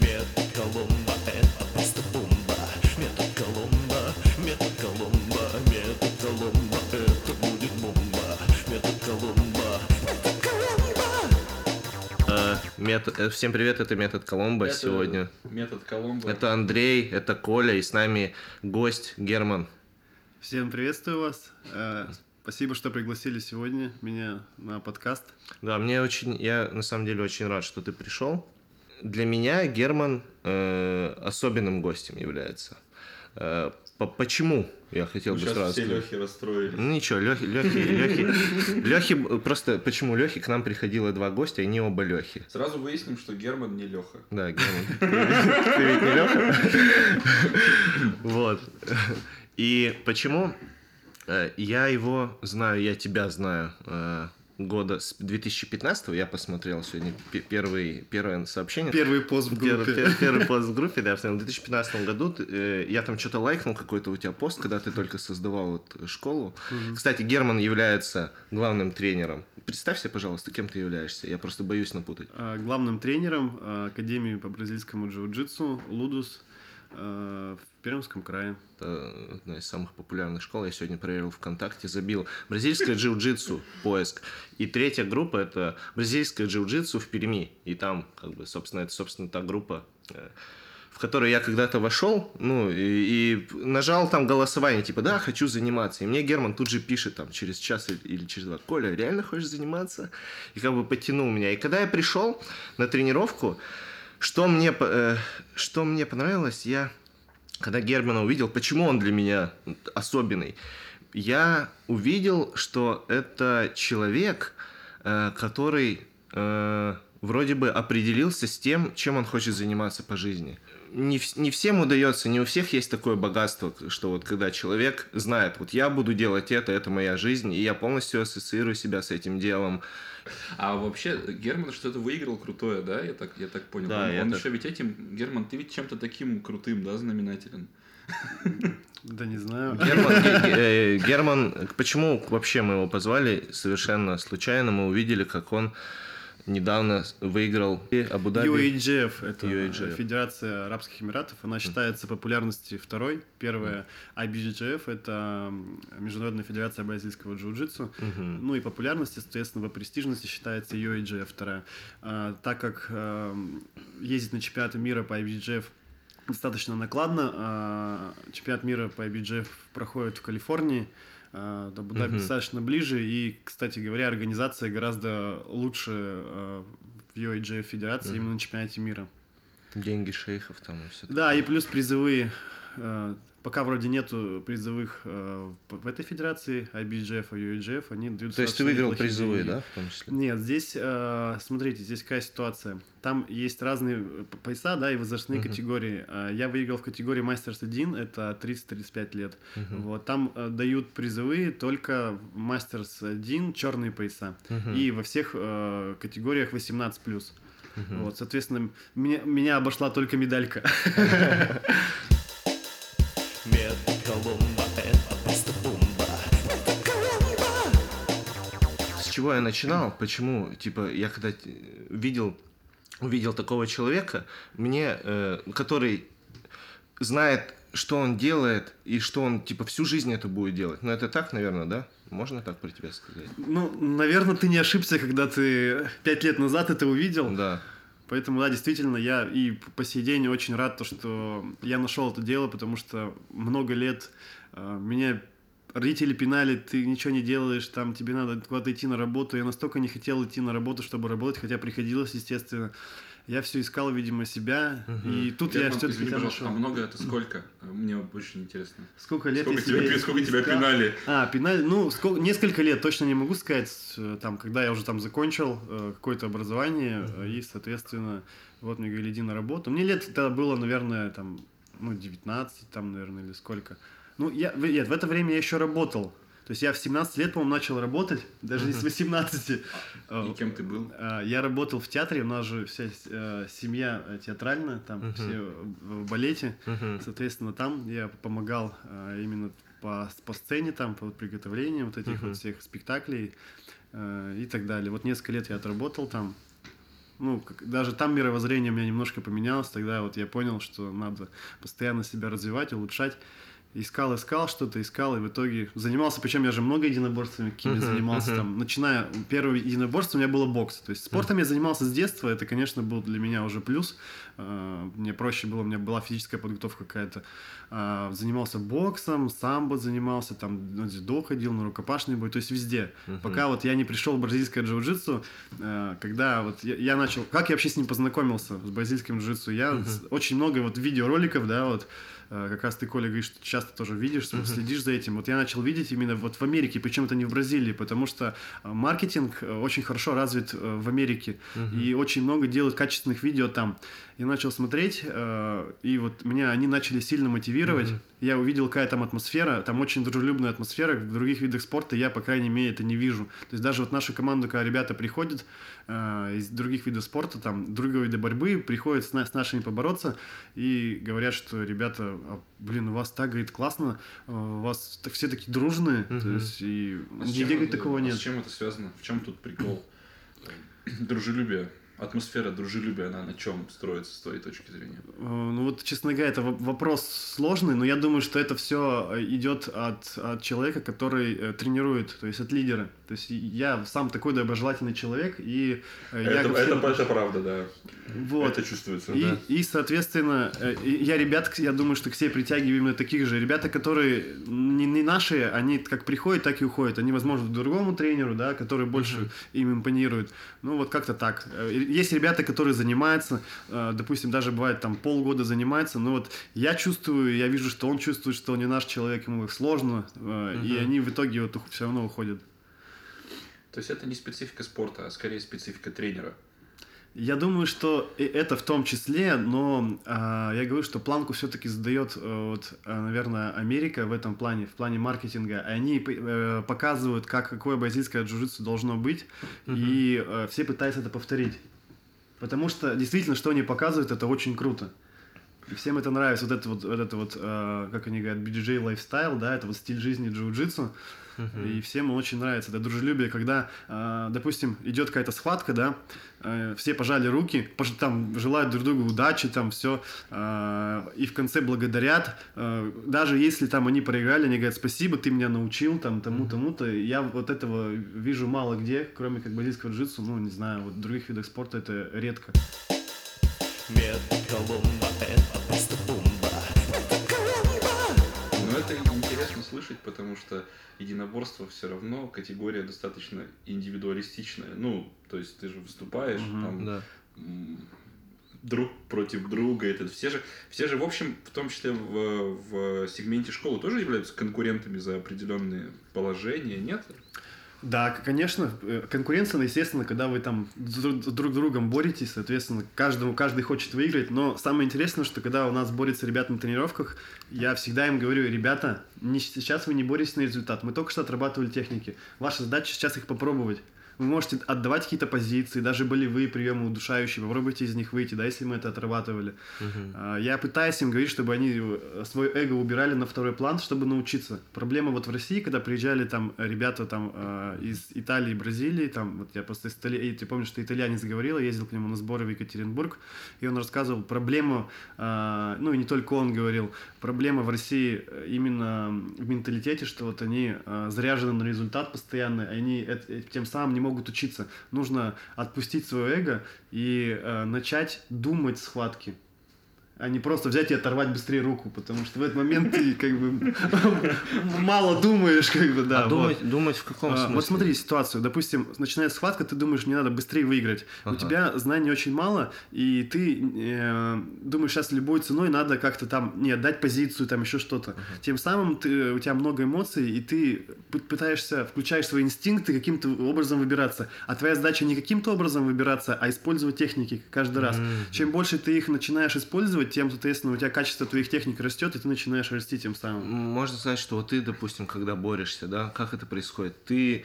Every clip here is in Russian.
Метод Колумба это просто бомба Метод Колумба, метод Колумба Метод Колумба это будет бомба Метод Колумба, метод Колумба Э, мет- э, Всем привет, это Метод Коломбо Это сегодня. Метод Коломбо. Это Андрей, это Коля, и с нами гость Герман. Всем приветствую вас. Э, Спасибо, что пригласили сегодня меня на подкаст. Да, мне очень, я на самом деле очень рад, что ты пришел. Для меня Герман э, особенным гостем является. Э, по- почему? Я хотел Ну, бы сейчас сразу все. Лехи расстроились. Ну ничего, Лехи, Лехи, Лехи, Лехи, просто почему Лехи к нам приходило два гостя, и они оба Лехи. Сразу выясним, что Герман не Леха. Да, Герман. Ты ты ведь не Леха? Вот. И почему э, я его знаю, я тебя знаю э, года с 2015 я посмотрел сегодня пе- первый, первое сообщение. Первый пост в Первый, группе. пер- первый пост в группе, да, в 2015 году э, я там что-то лайкнул, какой-то у тебя пост, когда ты только создавал вот школу. Кстати, Герман является главным тренером. Представься, пожалуйста, кем ты являешься. Я просто боюсь напутать. Э, Главным тренером э, Академии по бразильскому джиу-джитсу Лудус в Пермском крае. Это одна из самых популярных школ. Я сегодня проверил ВКонтакте, забил бразильское джиу-джитсу, поиск. И третья группа – это бразильское джиу-джитсу в Перми. И там, как бы, собственно, это, собственно, та группа, э, в которую я когда-то вошел, ну, и, и нажал там голосование, типа, да, хочу заниматься. И мне Герман тут же пишет там через час или, или через два, Коля, реально хочешь заниматься? И как бы подтянул меня. И когда я пришел на тренировку, что мне, э, что мне понравилось, я когда Германа увидел, почему он для меня особенный, я увидел, что это человек, э, который э, вроде бы определился с тем, чем он хочет заниматься по жизни. Не, не всем удается, не у всех есть такое богатство, что вот когда человек знает, вот я буду делать это, это моя жизнь, и я полностью ассоциирую себя с этим делом. А вообще, Герман что-то выиграл крутое, да? Я так, я так понял. Да, он я он так- еще ведь этим, Герман, ты ведь чем-то таким крутым, да, знаменателен? Да не знаю. Герман, Ге- Ге- э, Герман, почему вообще мы его позвали? Совершенно случайно мы увидели, как он недавно выиграл Абу-Даби. UAGF – это UAGF. Федерация Арабских Эмиратов. Она считается популярности второй. Первая IBJJF – это Международная Федерация бразильского джиу-джитсу. Ну и популярности, соответственно, по престижности считается UAGF вторая. А, так как эм, ездить на чемпионаты мира по IBJJF достаточно накладно, а, чемпионат мира по IBJJF проходит в Калифорнии, а, до Абу-Даби Мгм. достаточно ближе, и, кстати говоря, организация гораздо лучше а, в UAGF федерации Мгм. именно на чемпионате мира. Деньги шейхов там и все. Да, и плюс призовые. Э, Пока вроде нету призовых э, в этой федерации, IBJF и UAGF, они дают То есть ты выиграл призовые, деньги. да, в том числе? Нет, здесь, э, смотрите, здесь какая ситуация. Там есть разные пояса, да, и возрастные Мгм. категории. А Я выиграл в категории Мастерс 1, это 30-35 лет. Мгм. Вот, там дают призовые только Мастерс 1, черные пояса. Мгм. И во всех категориях 18+. Мгм. Вот, соответственно, меня, меня обошла только медалька. Колумба это просто бомба Метод Колумба С чего я начинал? Почему? Типа, я когда э, видел, увидел такого человека, мне, э, который знает, что он делает и что он, типа, всю жизнь это будет делать. Ну, это так, наверное, да? Можно так про тебя сказать? Ну, наверное, ты не ошибся, когда ты пять лет назад это увидел. Да. Поэтому, да, действительно, я и по сей день очень рад, то, что я нашел это дело, потому что много лет э, меня родители пинали, ты ничего не делаешь, там тебе надо куда-то идти на работу. Я настолько не хотел идти на работу, чтобы работать, хотя приходилось, естественно. Я все искал, видимо, себя. Мгм. И тут я извини, тебя пожалуйста, нашел. а много это сколько? Мне очень интересно. Сколько лет Сколько я тебя, себя сколько тебя искал? пинали? А, пинали, ну, сколько, несколько лет, точно не могу сказать, э, там, когда я уже там закончил э, какое-то образование, э, и, соответственно, вот мне говорили, иди на работу. Мне лет тогда было, наверное, там, ну, 19, там, наверное, или сколько. Ну, я, нет, в это время я еще работал. То есть я в 17 лет, по-моему, начал работать, даже не с 18. Э, И кем ты был? а, Я работал в театре, у нас же вся э, семья э, театральная, там все в балете. Соответственно, там я помогал а, именно по, по сцене, там, по приготовлению вот этих вот всех спектаклей э, и так далее. Вот несколько лет я отработал там. ну, как- даже там мировоззрение у меня немножко поменялось, тогда вот я понял, что надо постоянно себя развивать, улучшать. Искал, искал что-то, искал, и в итоге занимался, причем я же много единоборствами какими Мгм, занимался, мгм. там, начиная, первое единоборство у меня было бокс, то есть спортом я занимался с детства, это, конечно, был для меня уже плюс, Э, мне проще было, у меня была физическая подготовка какая-то, А, занимался боксом, самбо занимался, там, на дзюдо ходил, на рукопашный бой, то есть везде, Мгм. пока вот я не пришел в бразильское джиу-джитсу, э, когда вот я, я начал, как я вообще с ним познакомился, с бразильским джиу-джитсу, я с- очень много вот видеороликов, да, вот, как раз ты, Коля, говоришь, что часто тоже видишь, Мгм. следишь за этим. Вот я начал видеть именно вот в Америке, причем это не в Бразилии, потому что э, маркетинг э, очень хорошо развит э, в Америке, Мгм. и очень много делают качественных видео там. Я начал смотреть, э, и вот меня они начали сильно мотивировать. Мгм. Я увидел, какая там атмосфера, там очень дружелюбная атмосфера, в других видах спорта я, по крайней мере, это не вижу. То есть даже вот нашу команду, когда ребята приходят э, из других видов спорта, там, другого вида борьбы, приходят с, с нашими побороться и говорят, что ребята, блин, у вас так, говорит, классно, э, у вас так- все такие дружные, то Мгм. есть и А нигде, чем говорит, такого а нет. С чем это связано? В чем тут прикол? Дружелюбие. Атмосфера дружелюбия, она на чем строится с твоей точки зрения? Э, Ну вот, честно говоря, это во- вопрос сложный, но я думаю, что это все идет от, от человека, который э, тренирует, то есть от лидера. То есть я сам такой доброжелательный человек, и э, я это, это, это правда, да. вот. Это чувствуется. И, да. и, соответственно, э, я ребят, я думаю, что к себе притягиваю именно таких же. Ребята, которые не, не наши, они как приходят, так и уходят. Они, возможно, к другому тренеру, да, который больше им импонирует. Ну, вот как-то так. Э, Есть ребята, которые занимаются, э, допустим, даже бывает там полгода занимается, но вот я чувствую, я вижу, что он чувствует, что он не наш человек, ему сложно, э, и они в итоге вот все равно уходят. То есть это не специфика спорта, а скорее специфика тренера. Я думаю, что это в том числе, но а, я говорю, что планку все-таки задает, э, вот, а, наверное, Америка в этом плане, в плане маркетинга. Они э, показывают, как какое бразильское джиу-джитсу должно быть, и э, все пытаются это повторить. Потому что действительно, что они показывают, это очень круто. И всем это нравится, вот это вот, вот это вот, э, как они говорят, BJJ лайфстайл, да, это вот стиль жизни джиу-джитсу. И всем очень нравится. Это дружелюбие, когда, э, допустим, идет какая-то схватка, да, э, все пожали руки, там желают друг другу удачи, там все, и в конце благодарят. Э, даже если там они проиграли, они говорят, спасибо, ты меня научил, там, тому, тому-то. Я вот этого вижу мало где, кроме как бразильского джитсу, ну, не знаю, вот в других видах спорта это редко. Метод Колумба это интересно слышать, потому что единоборство все равно категория достаточно индивидуалистичная. Ну, то есть ты же выступаешь, Мгм. там, Да. друг против друга. Это все же, все же, в общем, в том числе в, в сегменте школы тоже являются конкурентами за определенные положения, нет? Да, конечно, э, конкуренция, естественно, когда вы там друг, с друг другом боретесь, соответственно, каждому, каждый хочет выиграть, но самое интересное, что когда у нас борются ребята на тренировках, я всегда им говорю, ребята, не, сейчас вы не боретесь на результат, мы только что отрабатывали техники, ваша задача сейчас их попробовать. Вы можете отдавать какие-то позиции, даже болевые приемы удушающие, попробуйте из них выйти, да, если мы это отрабатывали. А, Я пытаюсь им говорить, чтобы они э, свое эго убирали на второй план, чтобы научиться. Проблема вот в России, когда приезжали там ребята там э, из Италии, Бразилии, там вот я просто из Италии, ты помнишь, что итальянец говорил, я ездил к нему на сборы в Екатеринбург, и он рассказывал проблему, э, ну и не только он говорил, проблема в России именно в менталитете, что вот они заряжены на результат постоянно, они тем самым не могут учиться. Нужно отпустить свое эго и э, начать думать схватки а не просто взять и оторвать быстрее руку, потому что в этот момент ты как бы мало думаешь, как бы, да. а вот. думать, думать в каком А, смысле? Вот смотри ситуацию. Допустим, начинается схватка, ты думаешь, мне надо быстрее выиграть. У Ага. тебя знаний очень мало, и ты э, думаешь, сейчас любой ценой надо как-то там не отдать позицию, там еще что-то. Тем самым ты, у тебя много эмоций, и ты пытаешься, включаешь свои инстинкты каким-то образом выбираться. А твоя задача не каким-то образом выбираться, а использовать техники каждый раз. Чем больше ты их начинаешь использовать, тем, соответственно, у тебя качество твоих техник растет, и ты начинаешь расти тем самым. Можно сказать, что вот ты, допустим, когда борешься, да, как это происходит? Ты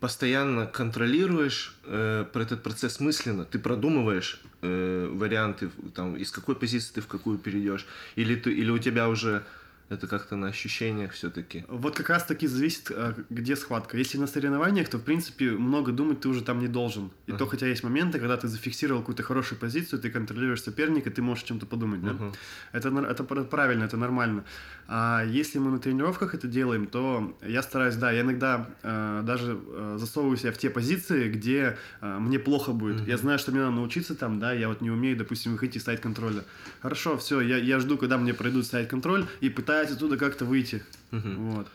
постоянно контролируешь э, этот процесс мысленно, ты продумываешь э, варианты, там, из какой позиции ты в какую перейдешь, или, ты, или у тебя уже Это как-то на ощущениях все-таки. Вот как раз таки зависит, э, где схватка. Если на соревнованиях, то, в принципе, много думать ты уже там не должен. И то, Ага. хотя есть моменты, когда ты зафиксировал какую-то хорошую позицию, ты контролируешь соперника, ты можешь о чем-то подумать, да? Мгм. Это, это пр- правильно, это нормально. А если мы на тренировках это делаем, то я стараюсь, да, я иногда э, даже э, засовываю себя в те позиции, где э, мне плохо будет. Мгм. Я знаю, что мне надо научиться там, да, я вот не умею, допустим, выходить из сайт-контроля. Хорошо, все, я, я жду, когда мне пройдут сайт-контроль и пытаюсь оттуда как-то выйти. Мгм. Вот.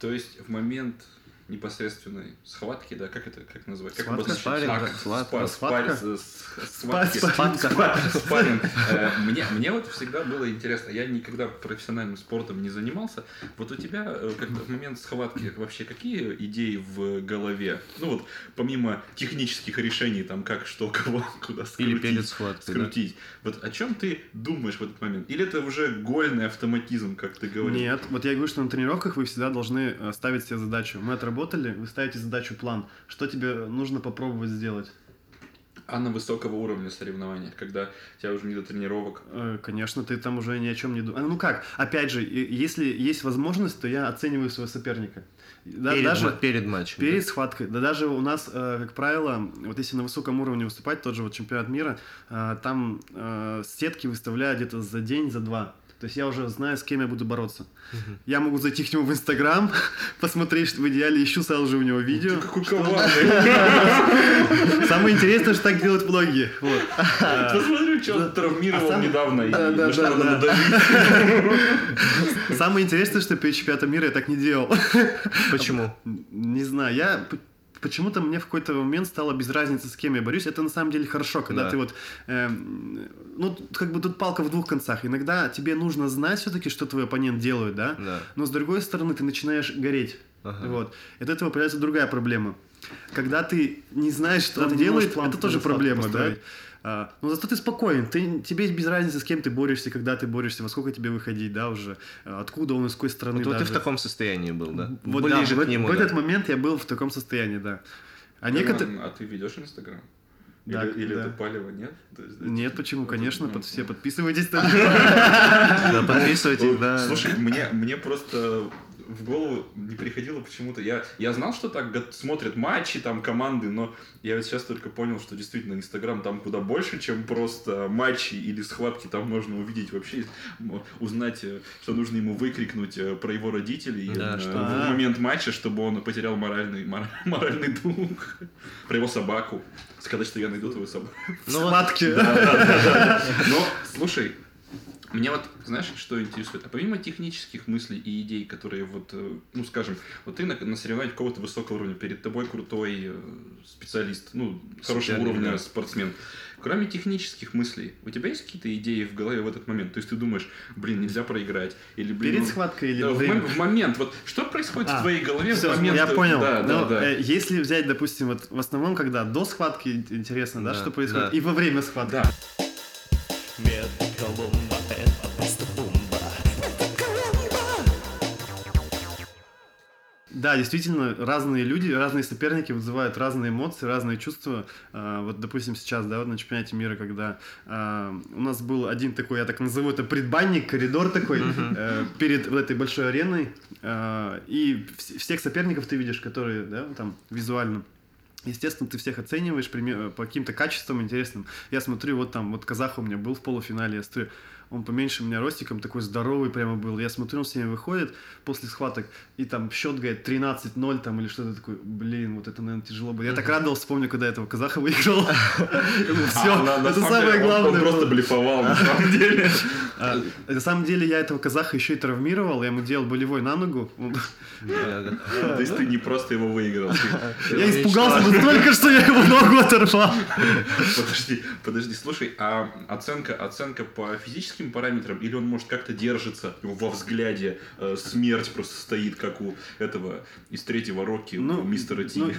То есть в момент непосредственной схватки, да, как это, как назвать? Как Схватка? Спарринг, А, да, схватка. спарринг, с- схватки. Спа- Спа- спарринг. Э, Мне, мне вот всегда было интересно, я никогда профессиональным спортом не занимался. Вот у тебя э, как в момент схватки вообще какие идеи в голове? Ну вот, помимо технических решений, там, как, что, кого, куда скрутить. Или перед схваткой, да. скрутить. Вот о чем ты думаешь в этот момент? Или это уже гольный автоматизм, как ты говоришь? Нет, вот я говорю, что на тренировках вы всегда должны э, ставить себе задачу. Мы отработали, вы ставите задачу план. Что тебе нужно попробовать сделать? А на высокого уровня соревнования, когда тебя уже не до тренировок. Э, Конечно, ты там уже ни о чем не думаешь. Ну как, опять же, если есть возможность, то я оцениваю своего соперника. Да- перед, даже перед матчем. да? перед схваткой. Да даже у нас, э, как правило, вот если на высоком уровне выступать, тот же вот чемпионат мира, э, там э, сетки выставляют где-то за день, за два. То есть я уже знаю, с кем я буду бороться. Мгм. Я могу зайти к нему в Инстаграм, посмотреть, что в идеале ищу сразу же у него видео. Ты какой коварный. Самое интересное, что так делают блоги. Вот. Посмотрю, что он травмировал а сам- недавно. и Да, да, да. Самое интересное, что перед чемпионатом мира я так не делал. Почему? Не знаю, я почему-то мне в какой-то момент стало без разницы, с кем я борюсь. Это на самом деле хорошо, когда Да. ты вот, эм, ну, как бы тут палка в двух концах. Иногда тебе нужно знать все-таки, что твой оппонент делает, да? Да. Но с другой стороны, ты начинаешь гореть. Ага. Вот. И от этого появляется другая проблема. Когда ты не знаешь, что он делает, это тоже проблема, да? А, но зато ты спокоен, ты, тебе без разницы, с кем ты борешься, когда ты борешься, во сколько тебе выходить, да, уже, а, откуда он, из какой страны Вот, вот ты даже. в таком состоянии был, да? Вот да, Ближе в, к нему. в да. этот момент я был в таком состоянии, да. А некоторые... А ты ведешь Инстаграм? Да, Или, или да. это палево, нет? То есть, да, Нет, типа, почему? Конечно, под, ну, все ну. подписывайтесь. Да, подписывайтесь, Ну, да. Слушай, мне, мне просто в голову не приходило почему-то. Я, я знал, что так смотрят матчи, там команды, но я вот сейчас только понял, что действительно Инстаграм там куда больше, чем просто матчи или схватки. Там можно увидеть вообще, узнать, э, что нужно ему выкрикнуть э, про его родителей Да, э, что- в момент матча, чтобы он потерял моральный, мор- моральный дух. Про его собаку. Сказать, что я найду твою собаку. Ну Схватки. Но, слушай, мне вот, знаешь, что интересует? А помимо технических мыслей и идей, которые вот, э, ну, скажем, вот ты на, на соревнованиях какого-то высокого уровня, перед тобой крутой э, специалист, ну, хорошего уровня да. спортсмен. Кроме технических мыслей, у тебя есть какие-то идеи в голове в этот момент? То есть ты думаешь, блин, нельзя проиграть? Или, блин, Перед ну, схваткой или да, в, в момент, вот что происходит А, в твоей голове Всё, в момент? я понял. Да, да, Ну, да. э, Если взять, допустим, вот в основном, когда до схватки ин- интересно, да, Да, что происходит, да. и во время схватки. Да. Метод Да, действительно, разные люди, разные соперники вызывают разные эмоции, разные чувства. А, Вот, допустим, сейчас, да, вот на чемпионате мира, когда а, у нас был один такой, я так назову это предбанник, коридор такой э, перед вот этой большой ареной, а, и вс- всех соперников ты видишь, которые, да, там визуально. Естественно, ты всех оцениваешь по каким-то качествам интересным. Я смотрю, вот там, вот казах у меня был в полуфинале, я смотрю, он поменьше меня ростиком, такой здоровый прямо был. Я смотрю, он с ними выходит после схваток, и там счет, говорит, 13-0 там или что-то такое. Блин, вот это, наверное, тяжело было. Я так радовался, помню, когда этого казаха выиграл. Все, А, на это самое главное. Он просто блефовал, на самом деле. А, На самом деле я этого казаха еще и травмировал, я ему делал болевой на ногу. То есть ты не просто его выиграл. Я испугался настолько, что я его ногу оторвал. Подожди, подожди, слушай, а оценка, оценка по физическим параметрам, или он может как-то держится во взгляде, э, смерть просто стоит, как у этого из третьего Рокки, у мистера Ти. ну,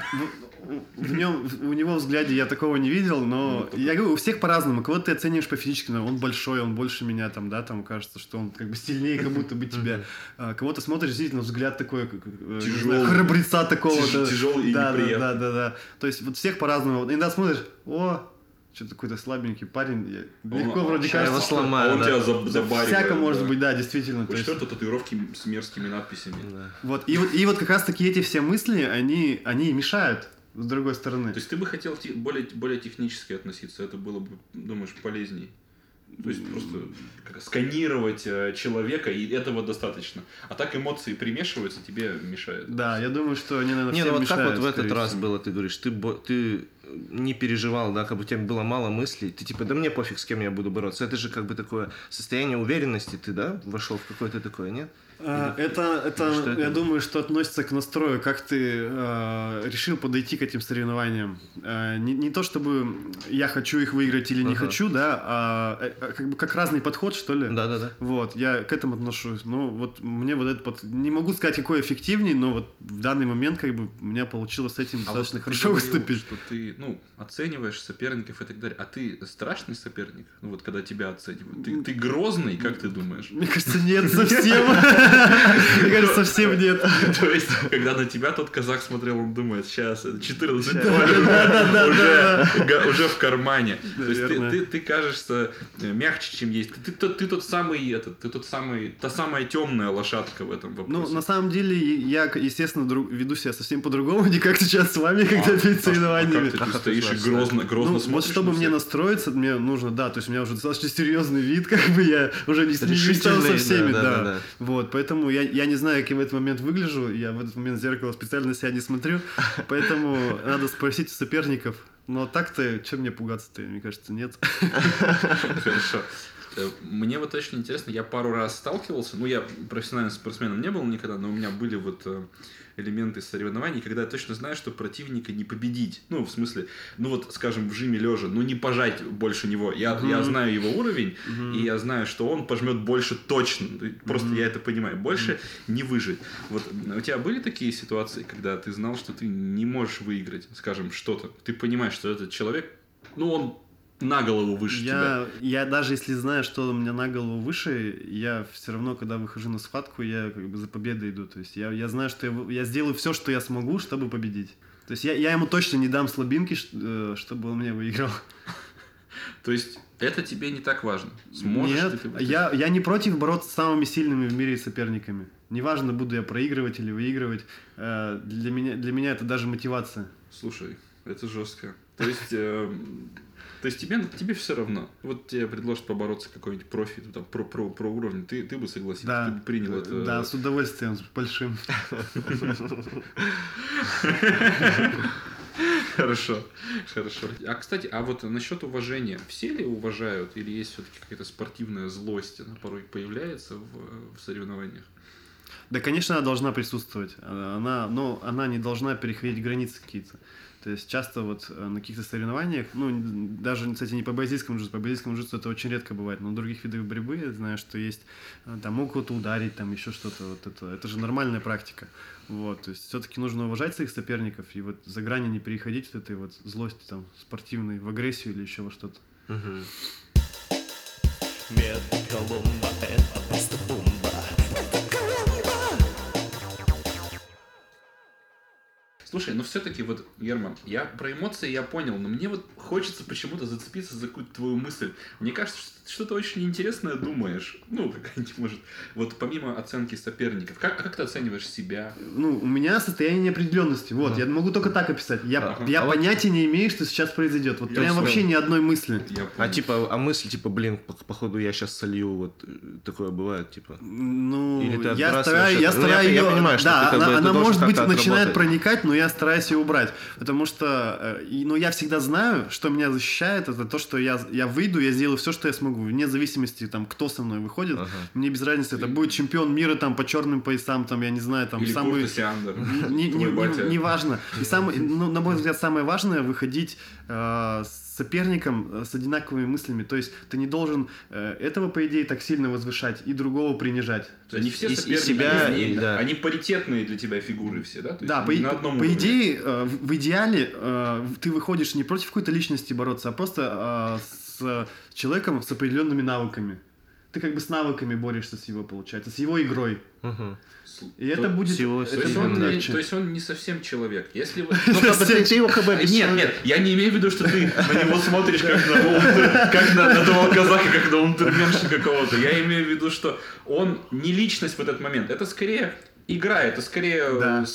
в, в нем, у него взгляде я такого не видел, но Ну, я говорю, у всех по-разному. Кого-то ты оцениваешь по физически, он большой, он больше меня там, да, там кажется, что он как бы сильнее как будто бы тебя. А Кого-то смотришь, действительно, взгляд такой, как, э, Тяжелый. знаю, храбреца такого. Тяж- тяжелый и да, да, неприятный. да, да, да. То есть вот всех по-разному. Иногда смотришь, о, что-то какой-то слабенький парень. Я- Легко он- вроде кажется, его сломают. А он да. тебя заб- забаривает. Всяко может да. быть, да, действительно. есть- что это татуировки с мерзкими надписями. Да. Вот, и вот, и вот как раз таки эти все мысли, они, они мешают с другой стороны. То есть ты бы хотел те- более, более технически относиться, это было бы, думаешь, полезней? То есть просто как, сканировать э, человека, и этого достаточно. А так эмоции примешиваются, тебе мешает. Да, я думаю, что они, наверное, Не, всем ну вот как мешают, вот в этот раз всего. было, ты говоришь, ты, ты не переживал, да, как бы у тебя было мало мыслей, ты типа, да мне пофиг, с кем я буду бороться. Это же как бы такое состояние уверенности, ты, да, вошел в какое-то такое, нет? А, Это, это, Что это? я думаю, что относится к настрою, как ты э, решил подойти к этим соревнованиям. Э, не, не то, чтобы я хочу их выиграть или не Ага. хочу, да, а э, как бы как разный подход, что ли. Да-да-да. Вот, я к этому отношусь. Ну, вот мне вот этот под... Не могу сказать, какой эффективнее, но вот в данный момент как бы у меня получилось с этим А вот достаточно ты хорошо говорил, выступить. что ты, ну, оцениваешь соперников и так далее. А ты страшный соперник? Ну, вот когда тебя оценивают. Ты, ты грозный, как ты думаешь? Мне кажется, нет, совсем. Мне кажется, совсем нет. То есть, когда на тебя тот казах смотрел, он думает, сейчас 14 Щас. долларов Да-да-да. уже, в кармане. То есть ты, ты, ты кажешься э, мягче, чем есть. Ты, тот- ты самый, этот, ты тот самый, та самая темная лошадка в этом Ну, вопросе. на самом деле, я, естественно, веду себя совсем по-другому, не как сейчас с вами, когда А, перед а соревнованиями. ты, А ты как стоишь ты и грозно, грозно Ну, вот смотришь чтобы на мне настроиться, мне нужно, да, то есть у меня уже достаточно серьезный вид, как бы я уже не, встречал со всеми, да. Вот, поэтому я, я не знаю, как я в этот момент выгляжу, я в этот момент в зеркало специально на себя не смотрю, поэтому надо спросить у соперников. Но так-то, чем мне пугаться-то, мне кажется, нет. Хорошо. Э, Мне вот очень интересно, я пару раз сталкивался, ну, я профессиональным спортсменом не был никогда, но у меня были вот э, элементы соревнований, когда я точно знаю, что противника не победить. Ну, в смысле, ну вот, скажем, в жиме лежа, ну не пожать больше него. Я, я знаю его уровень, и я знаю, что он пожмет больше точно. Просто я это понимаю. Больше не выжить. Вот у тебя были такие ситуации, когда ты знал, что ты не можешь выиграть, скажем, что-то. Ты понимаешь, что этот человек, ну, он на голову выше тебя. Я, я даже если знаю, что у меня на голову выше, я все равно, когда выхожу на схватку, я как бы за победой иду. То есть я, я знаю, что я, я сделаю все, что я смогу, чтобы победить. То есть я, я ему точно не дам слабинки, э, чтобы он меня выиграл. То есть это тебе не так важно. Сможешь Нет, ты... я, я не против бороться с самыми сильными в мире соперниками. Неважно, буду я проигрывать или выигрывать. Э, Для меня, для меня это даже мотивация. Слушай, это жестко. То есть, эм, то есть тебе, тебе все равно. Вот тебе предложат побороться какой-нибудь профи, там, про, про, про уровень, ты, ты бы согласился, Да, ты бы принял это. да, с удовольствием, с большим. Хорошо, хорошо. А, кстати, а вот насчет уважения. Все ли уважают или есть все-таки какая-то спортивная злость, она порой появляется в, в соревнованиях? Да, конечно, она должна присутствовать. Она, но она не должна переходить границы какие-то. То есть часто вот э, на каких-то соревнованиях, ну, даже, кстати, не по бразильскому джитсу, по бразильскому джитсу это очень редко бывает, но у других видов борьбы я знаю, что есть, э, там могут кого-то ударить, там еще что-то, вот это, это же нормальная практика. Вот, то есть все-таки нужно уважать своих соперников и вот за грани не переходить вот этой вот злости там спортивной в агрессию или еще во что-то. Мгм. Метод Колумба — это Слушай, ну все-таки вот, Герман, я про эмоции я понял, но мне вот хочется почему-то зацепиться за какую-то твою мысль. Мне кажется, что ты что-то очень интересное думаешь. Ну, какая-нибудь, может, вот помимо оценки соперников. Как, а как ты оцениваешь себя? Ну, у меня состояние неопределенности. Вот, я могу только так описать. Я, Ага. я А вот- понятия не имею, что сейчас произойдет. Вот Я прям вообще ни одной мысли. Я А типа, а мысль, типа, блин, по- походу я сейчас солью, вот э, такое бывает, типа. Ну, Или ты я стараюсь, я это? Ну, я- стараюсь я понимаю, что да, ты как она, бы она может быть начинает проникать, но я стараюсь ее убрать, потому что, э, ну, я всегда знаю, что меня защищает, это то, что я, я выйду, я сделаю все, что я смогу, вне зависимости, там, кто со мной выходит, Ага. мне без разницы, это будет чемпион мира, там, по черным поясам, там, я не знаю, там, Или самый... Не, не, не- не важно. И самое, ну, на мой взгляд, самое важное выходить э, с соперником э, с одинаковыми мыслями. То есть ты не должен э, этого, по идее, так сильно возвышать и другого принижать. То есть все и- и соперники, себя, они, и- да. они паритетные для тебя фигуры все, да? То есть Да, по, на одном по уровне. идее, э, в в идеале ты выходишь не против какой-то личности бороться, а просто с человеком с определенными навыками. Ты как бы с навыками борешься с его, получается, с его игрой. Мгм. И это будет... всего это То он не, то есть он не совсем человек. Если вы... Ты, его как бы Нет, нет, я не имею в виду, что ты на него смотришь как на, как на, на того казаха, как на унтерменша какого-то. Я имею в виду, что он не личность в этот момент. Это скорее игра, это скорее... Да. э, Это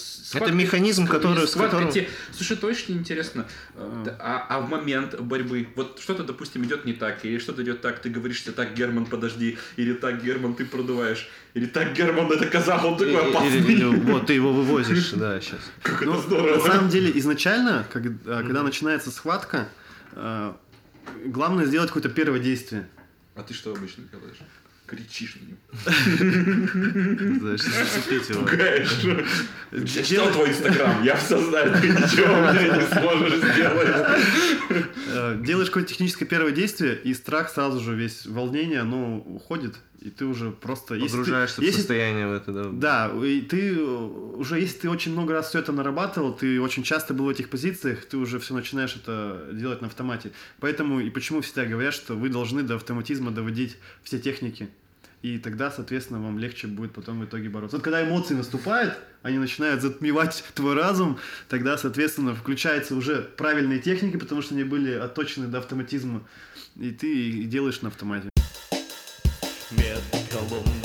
схватка- механизм, который- схватка которым- те- Слушай, это очень интересно. Э, да, А, а в момент борьбы, вот что-то, допустим, идет не так, или что-то идет так, ты говоришь себе, так, Герман, подожди, или так, Герман, ты продуваешь, или так, Герман, это казах, он такой опасный. или- или вот ты его вывозишь, да, сейчас. Как Ну, это здорово. на самом деле, изначально, как- а, когда начинается схватка, главное сделать какое-то первое действие. А ты что обычно делаешь? Кричишь на него. Знаешь, зацепить его. Пугаешь. Я читал твой инстаграм, я все знаю, ты ничего мне не сможешь сделать. э, Делаешь какое-то техническое первое действие, и страх сразу же весь волнение, оно уходит, и ты уже просто... если ты- Погружаешься в если- состояние в это, да. Да, и ты э, уже, если ты очень много раз все это нарабатывал, ты очень часто был в этих позициях, ты уже все начинаешь это делать на автомате. Поэтому и почему всегда говорят, что вы должны до автоматизма доводить все техники. И тогда, соответственно, вам легче будет потом в итоге бороться. Вот когда эмоции наступают, они начинают затмевать твой разум, тогда, соответственно, включаются уже правильные техники, потому что они были отточены до автоматизма, и ты делаешь на автомате. Метод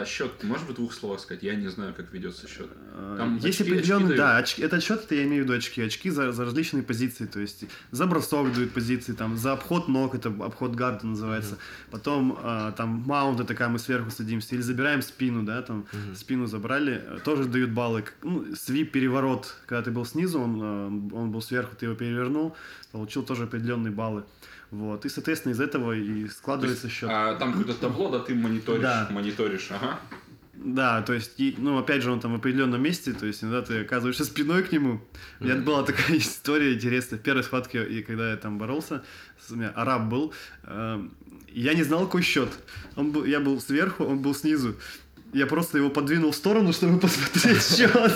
А счет, ты можешь в двух словах сказать? Я не знаю, как ведется счет. Э, Там Есть очки- определенные, очки да, очки, это счет, это я имею в виду очки. Очки за, за различные позиции, то есть за бросок дают позиции, там, за обход ног, это обход гарда называется. Потом э, там маунт, это когда мы сверху садимся, или забираем спину, да, там, спину забрали, тоже дают баллы. Ну, свип, переворот, когда ты был снизу, он, э, он был сверху, ты его перевернул, получил тоже определенные баллы. Вот, и, соответственно, из этого и складывается счет. А там какое-то табло, да, ты мониторишь, Да. мониторишь, ага. Да, то есть, и, ну, опять же, он там в определенном месте, то есть, иногда ты оказываешься спиной к нему. У меня была такая история интересная. В первой схватке, и когда я там боролся, у меня араб был, эм, я не знал, какой счет. Он был, я был сверху, он был снизу. Я просто его подвинул в сторону, чтобы посмотреть счет.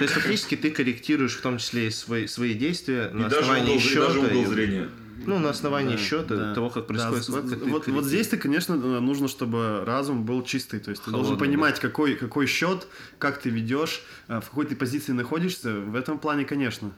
То есть фактически ты корректируешь в том числе и свои, свои действия на и даже основании угол, и счета. даже угол и- зрения. Ну, на основании Да, счета, да. того, как Да, происходит с- схватка. ты Вот, вот корректируешь. здесь-то, конечно, э, нужно, чтобы разум был чистый. То есть ты должен Холодный, понимать, какой, какой счет, как ты ведешь, э, в какой ты позиции находишься. В этом плане, конечно.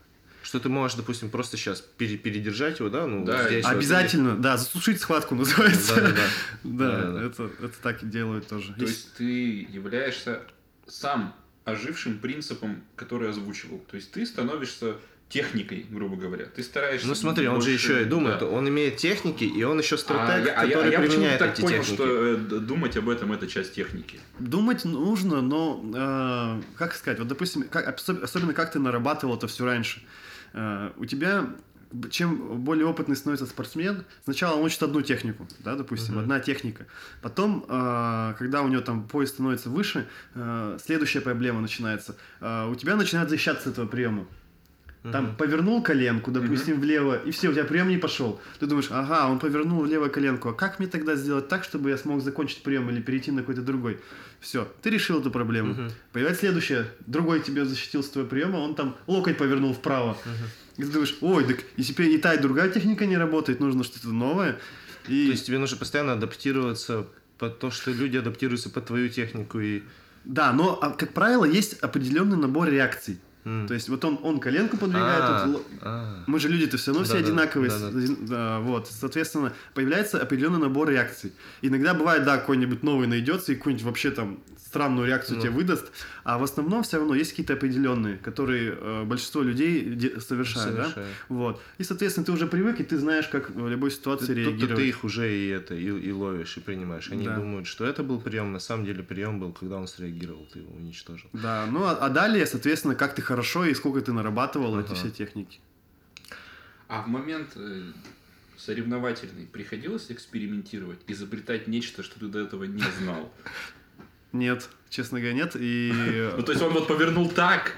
Что ты можешь, допустим, просто сейчас пере- передержать его, да? Ну, Да, здесь вот. Обязательно, да, засушить схватку называется. Да-да-да. Да, Да-да-да. это, это так и делают тоже. То есть ты являешься сам ожившим принципом, который озвучивал. То есть ты становишься техникой, грубо говоря. Ты стараешься... Ну смотри, он же еще и думает, Да. он имеет техники, и он еще А стратег, я, а я- который а я почему-то применяет так эти понял, техники. что э, думать об этом это часть техники. Думать нужно, но, э, как сказать, вот, допустим, как- особ- особенно как ты нарабатывал это все раньше. Э, у тебя, чем более опытный становится спортсмен, сначала он учит одну технику, да, допустим, одна техника. Потом, э, когда у него там пояс становится выше, э, следующая проблема начинается. Э, у тебя начинает защищаться этого приема. Там повернул коленку, допустим, влево, и все, у тебя прием не пошел. Ты думаешь, ага, он повернул влево коленку, а как мне тогда сделать так, чтобы я смог закончить прием или перейти на какой-то другой? Все, ты решил эту проблему. Появляется следующее, другой тебе защитил с твоего приема, он там локоть повернул вправо. И ты думаешь, ой, так и теперь и та, и другая техника не работает, нужно что-то новое. И... То есть тебе нужно постоянно адаптироваться под то, что люди адаптируются под твою технику и... Да, но, а, как правило, есть определенный набор реакций. То есть вот он, он коленку подвигает, А, тут а. Мы же люди-то все равно все одинаковые. да, вот, соответственно, появляется определенный набор реакций. Иногда бывает, да, какой-нибудь новый найдется и какую-нибудь вообще там странную реакцию Ну. тебе выдаст, а в основном все равно есть какие-то определенные, которые э, большинство людей де- совершают, да? Вот. И, соответственно, ты уже привык, и ты знаешь, как в любой ситуации Тут-то реагировать. ты их уже и это и, и ловишь, и принимаешь. Они Да. думают, что это был прием, на самом деле прием был, когда он среагировал, ты его уничтожил. Да, ну а, а далее, соответственно, как ты хорошо и сколько ты нарабатывал эти Ага. все техники. А в момент э, соревновательный приходилось экспериментировать, изобретать нечто, что ты до этого не знал? Нет, честно говоря, нет. И Ну, то есть он вот повернул так,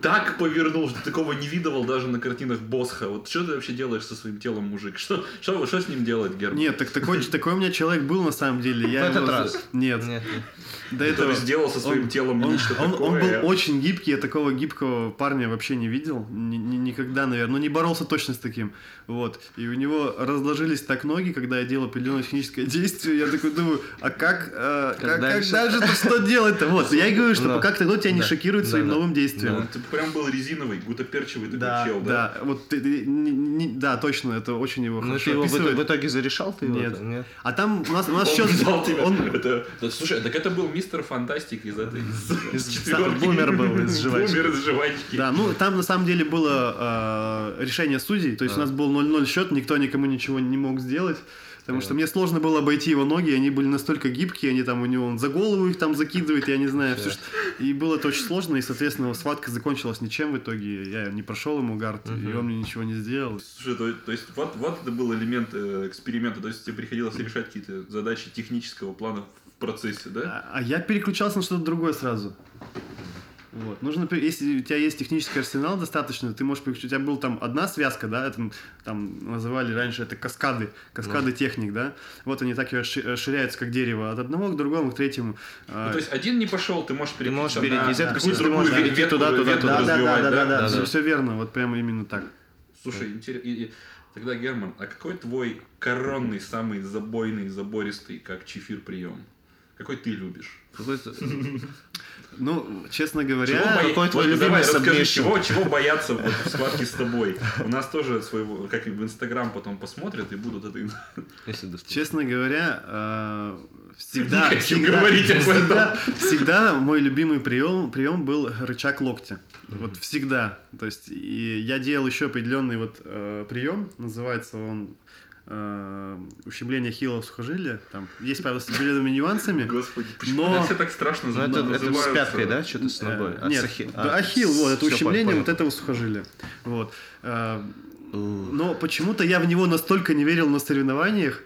так повернул, что такого не видывал даже на картинах Босха. Вот что ты вообще делаешь со своим телом, мужик? Что, что, что с ним делать, Герман? Нет, так такой, такой у меня человек был на самом деле. Я В этот его- раз? Нет. Нет. До этого сделал со своим он- телом он, нечто он, он такое. был очень гибкий, я такого гибкого парня вообще не видел. Ни- ни- никогда, наверное. Ну, не боролся точно с таким. Вот. И у него разложились так ноги, когда я делал определенное техническое действие. Я такой думаю, а как, э, как, как дальше? дальше что делать-то? Вот. Я и говорю, что пока кто тебя не шокирует своим новым действием. Он типа прям был резиновый, гутоперчивый такой Да, чел, да, Вот ты- ты- не- не- да, точно, это очень его Ну, хорошо ты его в, описывает. в итоге зарешал ты его? Нет. это? Нет. А там у нас, у нас Он счет... взял тебя. он- Это, да, слушай, так это был мистер Фантастик из этой из, Из- бумер был из жвачки. Бумер из жвачки. Да, ну там на самом деле было э, решение судей, то есть у нас был 0-0 счет, никто никому ничего не мог сделать. Потому что мне сложно было обойти его ноги, они были настолько гибкие, они там у него он за голову их там закидывает, я не знаю, все, что... И было это очень сложно, и, соответственно, схватка закончилась ничем в итоге. Я не прошел ему гард, и он мне ничего не сделал. Слушай, то, то есть вот, вот это был элемент э, эксперимента, то есть тебе приходилось решать какие-то задачи технического плана в процессе, да? А, а я переключался на что-то другое сразу. Вот. Нужно, если у тебя есть технический арсенал достаточно, ты можешь. У тебя была там одна связка, да, это, там называли раньше это каскады, каскады техник, да. Вот они так и расши- расширяются, как дерево, от одного к другому, к третьему. А, Ну, то есть один не пошел, ты можешь перейти можешь перейти из этого, какую-то другую можешь перейти туда, туда, туда. да, да, да, да, да, да, Да, все, да. все верно, вот прямо именно так. Слушай, интересно. Тогда, Герман, а какой твой коронный, самый забойный, забористый, как чефир прием? Какой ты любишь? Ну, честно Чего говоря, боя- какой твой Вот любимый давай, расскажи, чего, чего боятся вот в схватке с тобой? У нас тоже своего, как и в Инстаграм потом посмотрят и будут это... Если доступно. честно говоря, э, всегда, всегда, об всегда, всегда мой любимый прием, прием был рычаг локтя. Вот всегда. То есть и я делал еще определенный вот э, прием, называется он э, ущемление хилого сухожилия. Там есть, правда, с определенными нюансами. Господи, Но- почему все так страшно Ну, это, это с пяткой, да, что-то с Э, ногой? А Нет, ахи- а, ахилл, вот, это ущемление понял. вот этого сухожилия. Вот. Э, Но почему-то я в него настолько не верил на соревнованиях.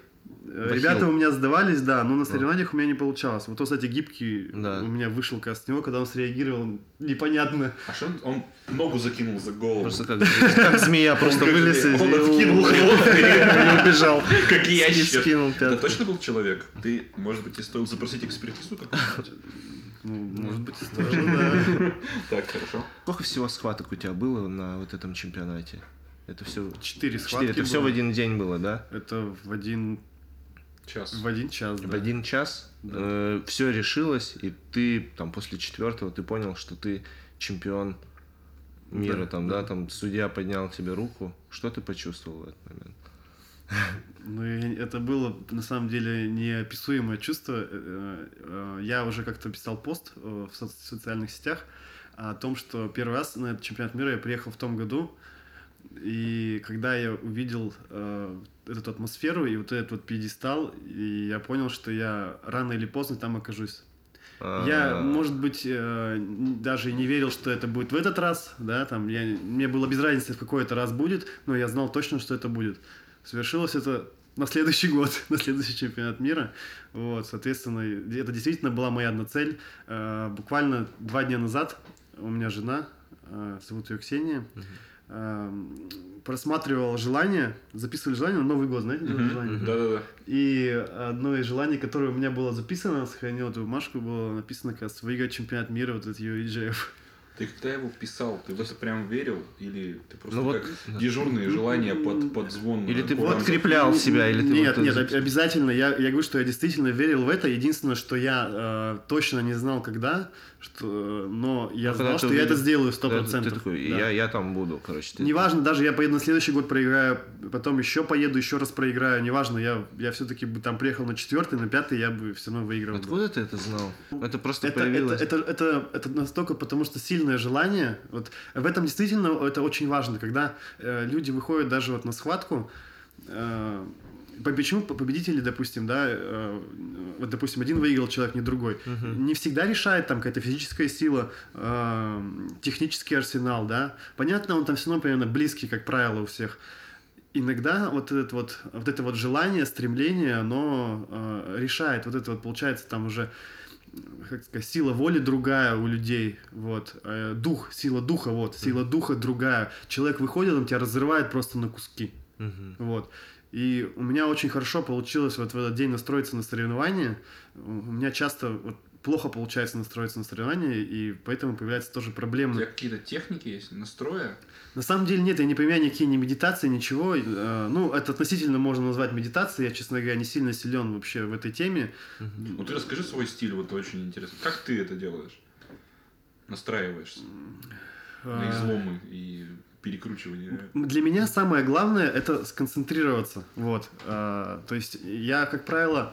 В Ребята у меня сдавались, да, но на соревнованиях у меня не получалось. Вот он, кстати, гибкий Да. у меня вышел как раз с него, когда он среагировал непонятно. А что он, он ногу закинул за голову? Просто как, как змея просто вылез из Он и откинул хвост и убежал. Как И ящер. скинул Это точно был человек? Ты, может быть, и стоило запросить экспертизу какую-то? Ну, может быть, и стоило, да. Так, хорошо. Сколько всего схваток у тебя было на вот этом чемпионате? Это все Четыре четыре. схватки Это все в один день было, да? Это в один, Час. в один час, В да. один час все решилось, и ты там после четвертого ты понял, что ты чемпион мира, Да, там, да, там судья поднял тебе руку. Что ты почувствовал в этот момент? Ну, это было на самом деле неописуемое чувство. Э, э, Я уже как-то писал пост э, в со- социальных сетях о том, что первый раз на этот чемпионат мира я приехал в том году, и когда я увидел э, эту атмосферу и вот этот вот пьедестал, и я понял, что я рано или поздно там окажусь. Я, А, может быть, э, даже не верил, что это будет в этот раз, да, там, я, мне было без разницы, в какой это раз будет, но я знал точно, что это будет. Совершилось это на следующий год, на следующий чемпионат мира, вот, соответственно, это действительно была моя одна цель. Э, буквально два дня назад у меня жена, э, зовут ее Ксения, э, просматривала желания, записывали желания на Новый год, знаете, Мгм. желания? Да-да-да. И одно из желаний, которое у меня было записано, сохранил эту бумажку, было написано, как раз, выиграть чемпионат мира, вот этот UEJF. Ты когда его писал, ты в это прям верил? Или ты просто Ну вот, как да. дежурные желания под, под звон? Или э, ты курантов? подкреплял себя, или ты Нет, вот нет, это- об- обязательно. Я, я говорю, что я действительно верил в это. Единственное, что я э, точно не знал, когда, что, но я когда знал, что я увидел- это сделаю сто Да, процентов. Ты такой, Да. я, я там буду, короче. ты- Неважно, даже я поеду на следующий год, проиграю, потом еще поеду, еще раз проиграю, неважно, я, я все-таки бы там приехал на четвертый, на пятый, я бы все равно выиграл. бы. Откуда ты это знал? Это просто Это, это, появилось. это, это, это настолько потому что сильное желание. Вот в этом действительно это очень важно, когда э, люди выходят даже вот на схватку. Э, по- почему по- победители, допустим, да, э, вот, допустим, один выиграл человек, не другой, не всегда решает там какая-то физическая сила, э, технический арсенал, да. Понятно, он там все равно примерно близкий, как правило, у всех. Иногда вот, этот вот, вот это вот желание, стремление, оно э, решает. Вот это вот получается там уже как сказать, сила воли другая у людей, вот, э, дух, сила духа, вот, сила духа другая. Человек выходит, он тебя разрывает просто на куски, Мгм. вот. И у меня очень хорошо получилось вот в этот день настроиться на соревнования. У меня часто вот плохо получается настроиться на соревнования, и поэтому появляются тоже У проблемы. тебя какие-то техники есть, настроя? На самом деле нет, я не применяю никакие ни медитации, ничего. Э, Ну, это относительно можно назвать медитацией. Я, честно говоря, не сильно силен вообще в этой теме. Ну ты расскажи свой стиль, вот очень интересно. Как ты это делаешь? Настраиваешься на Э, изломы и перекручивание. Для меня самое главное это сконцентрироваться. Вот. А, То есть я, как правило,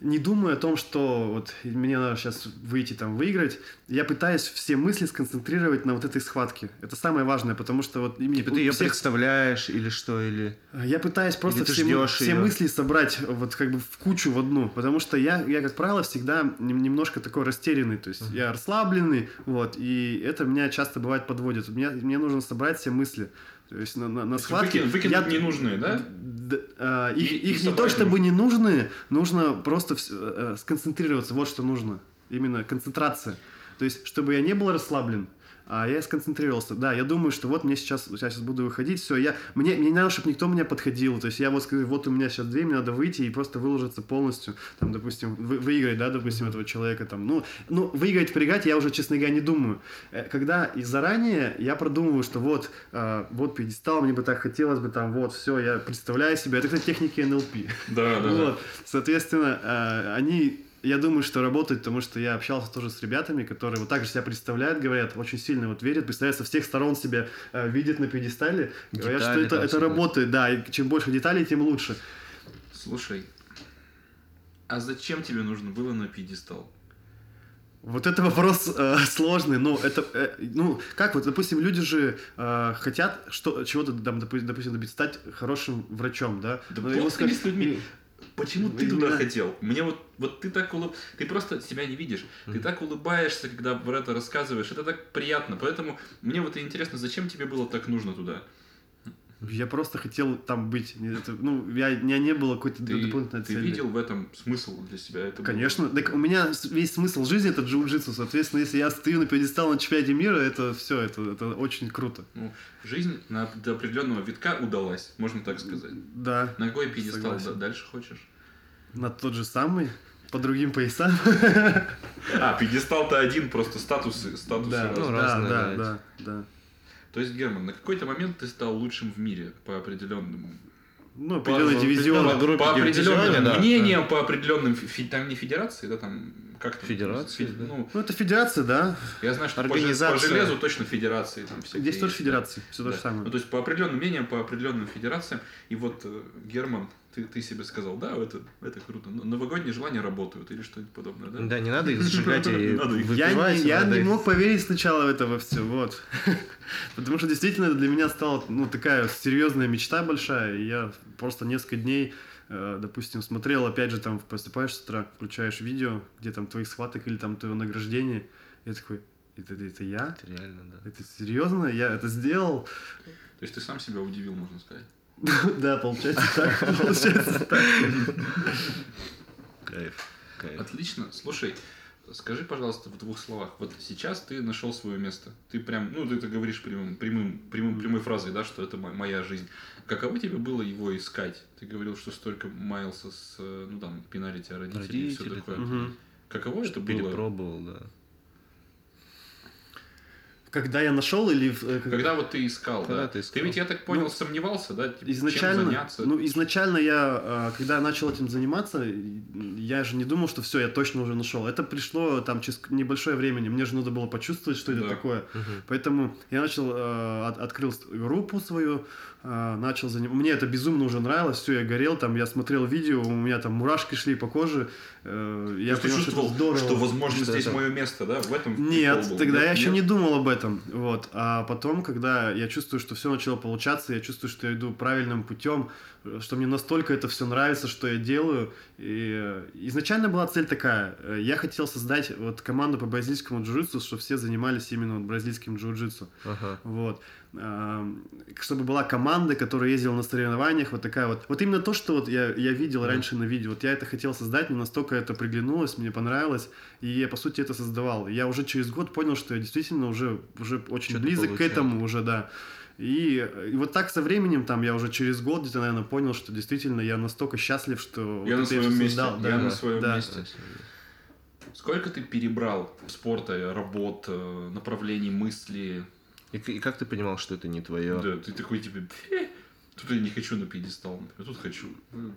не думаю о том, что вот мне надо сейчас выйти там выиграть. Я пытаюсь все мысли сконцентрировать на вот этой схватке. Это самое важное, потому что вот Типа ты ее всех- представляешь или что, или... Я пытаюсь просто все, мы- все мысли собрать вот как бы в кучу в одну, потому что я, я как правило, всегда нем- немножко такой растерянный, то есть я расслабленный, вот, и это меня часто бывает подводит. Мне, мне нужно собрать все мысли. То есть на, на, на схватке... выкинуть- выкинуть я- ненужные, да? Д- а, их И- и их не то чтобы не нужны, нужно просто вс- э, сконцентрироваться, вот что нужно. Именно концентрация. То есть, чтобы я не был расслаблен, а я сконцентрировался. Да, я думаю, что вот мне сейчас, я сейчас буду выходить, все, я, мне, мне не надо, чтобы никто меня подходил. То есть я вот скажу, вот у меня сейчас две, мне надо выйти и просто выложиться полностью, там, допустим, вы- выиграть, да, допустим, этого человека там. Ну, ну, выиграть, проиграть, я уже, честно говоря, не думаю. Э, Когда и заранее я продумываю, что вот, а, вот пьедестал, мне бы так хотелось бы там, вот, все, я представляю себе. Это, кстати, техники НЛП. Да, да, да. Вот, соответственно, э, они, я думаю, что работают, потому что я общался тоже с ребятами, которые вот так же себя представляют, говорят, очень сильно вот верят, представляют, со всех сторон себя э, видят на пьедестале, говорят, что это, это работает, да, и чем больше деталей, тем лучше. Слушай, а зачем тебе нужно было на пьедестал? Вот это вопрос э, сложный, но это, э, ну, как вот, допустим, люди же э, хотят что, чего-то, там, допустим, добиться, стать хорошим врачом, да? Да Ну, с людьми. Почему ты туда хотел? Мне вот, вот ты так улыб... Ты просто себя не видишь. Ты так улыбаешься, когда про это рассказываешь. Это так приятно. Поэтому мне вот и интересно, зачем тебе было так нужно туда? Я просто хотел там быть. Ну, я, у меня не было какой-то Ты, дополнительной ты цели. видел в этом смысл для себя? Это было- Конечно. Так у меня весь смысл жизни это джиу-джитсу. Соответственно, если я стою на пьедестал на чемпионате мира, это все, это, это очень круто. Ну, жизнь на, до определенного витка удалась, можно так сказать. Да. На какой пьедестал да- дальше хочешь? На тот же самый, по другим поясам. А, пьедестал-то один, просто статусы, статусы Да, разные. ну, да, разные, да, да, да, да. То есть, Герман, на какой-то момент ты стал лучшим в мире по определенному Ну, определенный по дивизион. группе по определенным да, мнениям, по определенным там не федерации, да, там как там? Федерации, Фе- да. Ну, Ну, это федерация, да. я знаю, что по, же- по Организация. железу точно федерации там всякие Здесь тоже есть, федерация, все да. то же самое. Ну, то есть по определенным мнениям, по определенным федерациям. И вот э, Герман, ты, ты себе сказал, да, это, это круто. Но Новогодние желания работают или что-нибудь подобное, да? Да, не надо их сжигать и Я, я не мог поверить сначала в это во все, вот. Потому что действительно для меня стала ну, такая серьезная мечта большая, и я просто несколько дней, допустим, смотрел, опять же, там просыпаешься с утра, включаешь видео, где там твоих схваток или там твое награждение, я такой, это, это я? Это реально, да. Это серьезно? Я это сделал? То есть ты сам себя удивил, можно сказать. Да, получается так. Получается так. Кайф. Отлично. Слушай, скажи, пожалуйста, в двух словах. Вот сейчас ты нашел свое место. Ты прям, ну, ты это говоришь прямым, прямым, прямым, прямой фразой, да, что это мо- моя жизнь. Каково тебе было его искать? Ты говорил, что столько маялся с, э, ну, там, пинали тебя родители, и все такое. Мгм. Каково это было? Перепробовал, да. Когда я нашел или... э, Когда вот ты искал, Когда да? ты искал? ведь, я так понял, Ну, сомневался, да? Типа, Изначально, Чем заняться? ну, изначально я, а, когда я начал этим заниматься, я же не думал, что все, я точно уже нашел. Это пришло там через небольшое времени. Мне же надо было почувствовать, что это Да. такое. Поэтому я начал, э, от- открыл группу свою, э, начал заниматься. Мне это безумно уже нравилось, все, я горел, там, я смотрел видео, у меня там мурашки шли по коже. э, То я ты понял, что это чувствовал, здорово. что, возможно, Что здесь это- мое место, да? В этом Нет, тогда да? я еще Нет? не думал об этом. Этом. Вот. А потом, когда я чувствую, что все начало получаться, я чувствую, что я иду правильным путем, что мне настолько это все нравится, что я делаю. И э, изначально была цель такая. э, Я хотел создать вот команду по бразильскому джиу-джитсу, чтобы все занимались именно вот бразильским джиу-джитсу. Ага. Вот. Чтобы была команда, которая ездила на соревнованиях, вот такая вот. Вот именно то, что вот я, я видел раньше на видео, вот я это хотел создать, мне настолько это приглянулось, мне понравилось, и я, по сути, это создавал. Я уже через год понял, что я действительно уже, уже очень Что-то близок к этому уже, да. И, и вот так со временем, там, я уже через год где-то, наверное, понял, что действительно я настолько счастлив, что Я вот на своем месте, создал. я Да, на своем да. месте. Сколько ты перебрал спорта, работ, э, направлений, мысли? И, и как ты понимал, что это не твое? Да, ты такой, типа, «Фе, тут я не хочу на пьедестал, а тут хочу.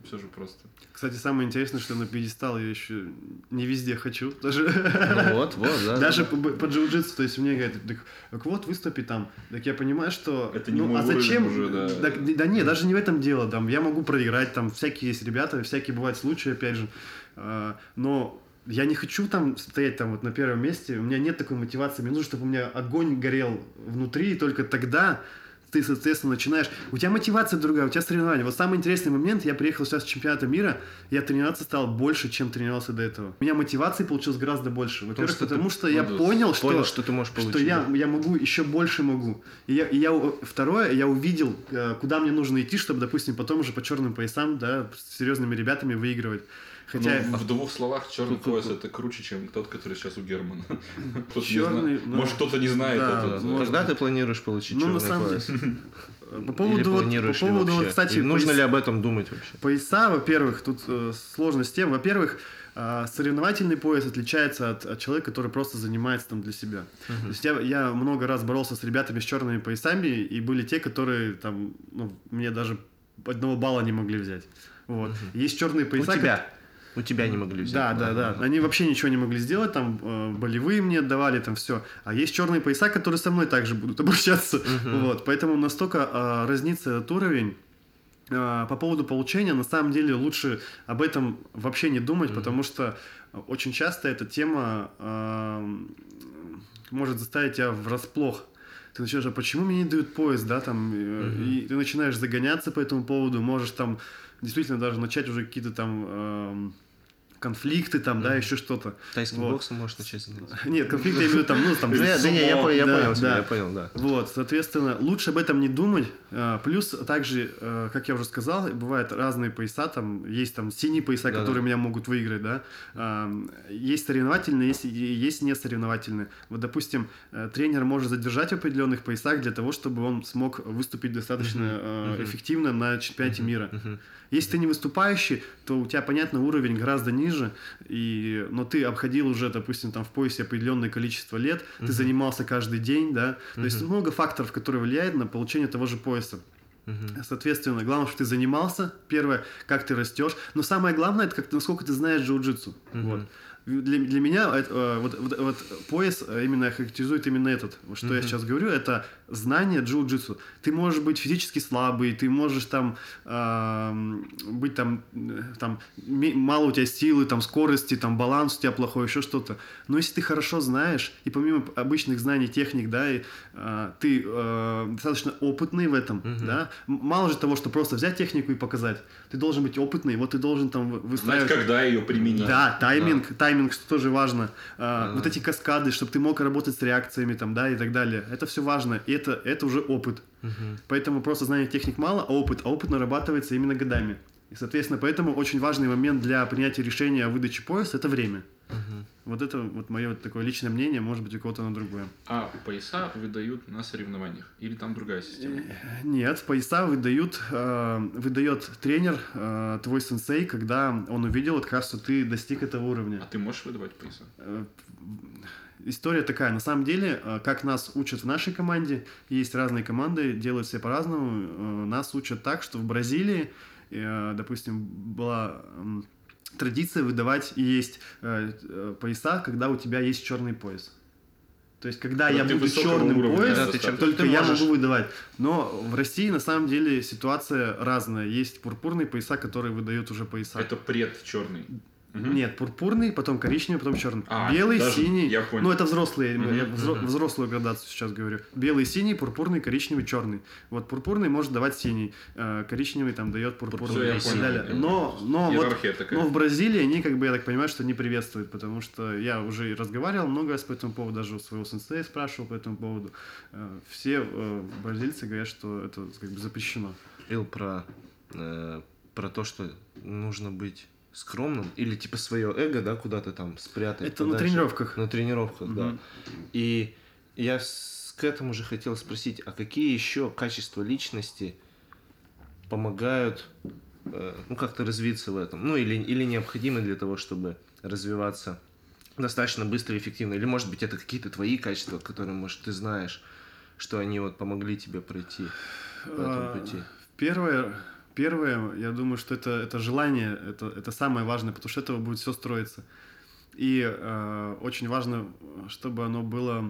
все же просто. Кстати, самое интересное, что на пьедестал я еще не везде хочу. Даже, Ну вот, вот, да. даже да. по, по джиу-джитсу, то есть мне говорят, так, так вот, выступи там. Так я понимаю, что... Это не ну, мой а уровень зачем? уже, да. Так, да не, даже не в этом дело. Там, я могу проиграть, там всякие есть ребята, всякие бывают случаи, опять же. А, но я не хочу там стоять там вот на первом месте, у меня нет такой мотивации, мне нужно, чтобы у меня огонь горел внутри, и только тогда ты, соответственно, начинаешь... У тебя мотивация другая, у тебя соревнования. Вот самый интересный момент, я приехал сейчас с чемпионата мира, я тренироваться стал больше, чем тренировался до этого. У меня мотивации получилось гораздо больше. Во-первых, что ты потому что я молодец. понял, что, Понял, что ты можешь что получить. я, да. я могу, еще больше могу. И я, и я, второе, я увидел, э, куда мне нужно идти, чтобы, допустим, потом уже по черным поясам, да, с серьезными ребятами выигрывать. Хотя... Ну, в двух словах, черный пояс это круче, чем тот, который сейчас у Германа. Знает. ну, Может, кто-то не знает да, это. ну, Когда ты планируешь получить Ну, на черный самом пояс? деле, по Или поводу, вот, по планируешь ли поводу вот, кстати, И нужно пояс- ли об этом думать вообще? Пояса, во-первых, тут э, сложность тем. Во-первых, э, соревновательный пояс отличается от, от человека, который просто занимается там для себя. То есть я, я много раз боролся с ребятами с черными поясами, и были те, которые там, ну, мне даже одного балла не могли взять. Вот. Есть черные У пояса. тебя. У тебя не могли взять. Да, да, да. Они вообще ничего не могли сделать, там э, болевые мне отдавали, там все. А есть черные пояса, которые со мной также будут обращаться. Вот, поэтому настолько э, разнится этот уровень. Э, по поводу получения, на самом деле лучше об этом вообще не думать, потому что очень часто эта тема э, может заставить тебя врасплох. Ты начинаешь, а почему мне не дают поезд, да, там, э, и ты начинаешь загоняться по этому поводу, можешь там действительно даже начать уже какие-то там эм, конфликты, там, да, еще что-то. Тайским Вот. боксом можешь начать заниматься. Нет, конфликты я имею в виду там, ну, там, Да, да не, я понял, я понял тебя, я понял, да. Вот, соответственно, лучше об этом не думать. А, Плюс также, э, как я уже сказал, бывают разные пояса, там есть там синие пояса, которые меня могут выиграть, да. Есть соревновательные, есть, есть не соревновательные. Вот, допустим, э, тренер может задержать в определенных поясах для того, чтобы он смог выступить достаточно э, эффективно на чемпионате мира. Если ты не выступающий, то у тебя, понятно, уровень гораздо ниже, и, но ты обходил уже, допустим, там в поясе определенное количество лет, ты занимался каждый день, да, то есть много факторов, которые влияют на получение того же пояса. Соответственно, главное, что ты занимался, первое, как ты растешь, но самое главное, это как, насколько ты знаешь джиу-джитсу. Вот. Для, для меня это, э, вот, вот, вот пояс э, именно характеризует именно этот, что я сейчас говорю, это знание джиу-джитсу. Ты можешь быть физически слабый, ты можешь там эм, быть там, э, там мало у тебя силы, там скорости, там баланс у тебя плохой, еще что-то. Но если ты хорошо знаешь, и помимо обычных знаний техник, да, и, э, ты э, достаточно опытный в этом, да, м- мало же того, что просто взять технику и показать, ты должен быть опытный, вот ты должен там вы- Знать, выстраивать... когда ее применить. Да, тайминг, тайминг, что тоже важно. А, Вот эти каскады, чтобы ты мог работать с реакциями там, да, и так далее. Это все важно. И это, это уже опыт. Поэтому просто знания техник мало, а опыт, а опыт нарабатывается именно годами. И, соответственно, поэтому очень важный момент для принятия решения о выдаче пояса – это время. Вот это вот мое такое личное мнение, может быть, у кого-то на другое. А пояса выдают на соревнованиях? Или там другая система? Нет, пояса выдают, э, выдает тренер, э, твой сенсей, когда он увидел вот как раз, что ты достиг этого уровня. А ты можешь выдавать пояса? История такая, на самом деле, э, как нас учат в нашей команде, есть разные команды, делают все по-разному. Э, Нас учат так, что в Бразилии, э, допустим, была традиция выдавать и есть пояса, когда у тебя есть черный пояс. То есть, когда Когда я буду черным уровня, поясом, да, только ты я можешь. могу выдавать. Но в России на самом деле ситуация разная. Есть пурпурные пояса, которые выдают уже пояса. Это пред черный. Мгм. Нет, пурпурный, потом коричневый, потом черный. А, Белый, даже- синий. я понял. Ну, это взрослые, Мгм, я взро- мгм. взрослую градацию сейчас говорю. Белый, синий, пурпурный, коричневый, черный. Вот пурпурный может давать синий, э, коричневый там дает пурпурный и так далее. Но, но вот такая. но в Бразилии они, как бы, я так понимаю, что не приветствуют, потому что я уже и разговаривал много раз по этому поводу, даже у своего сенсея спрашивал по этому поводу. Э, Все э, бразильцы говорят, что это как бы запрещено. Ил про, э, про то, что нужно быть скромным или типа свое эго, да, куда-то там спрятать. Это на подальше. тренировках. На тренировках, да. Мгм. И я к этому же хотел спросить, а какие еще качества личности помогают, э, ну, как-то развиться в этом? Ну, или, или необходимы для того, чтобы развиваться достаточно быстро и эффективно? Или, может быть, это какие-то твои качества, которые, может, ты знаешь, что они вот помогли тебе пройти по этому А, пути? Первое, первое, я думаю, что это, это желание, это, это самое важное, потому что этого будет все строиться. И э, очень важно, чтобы оно было...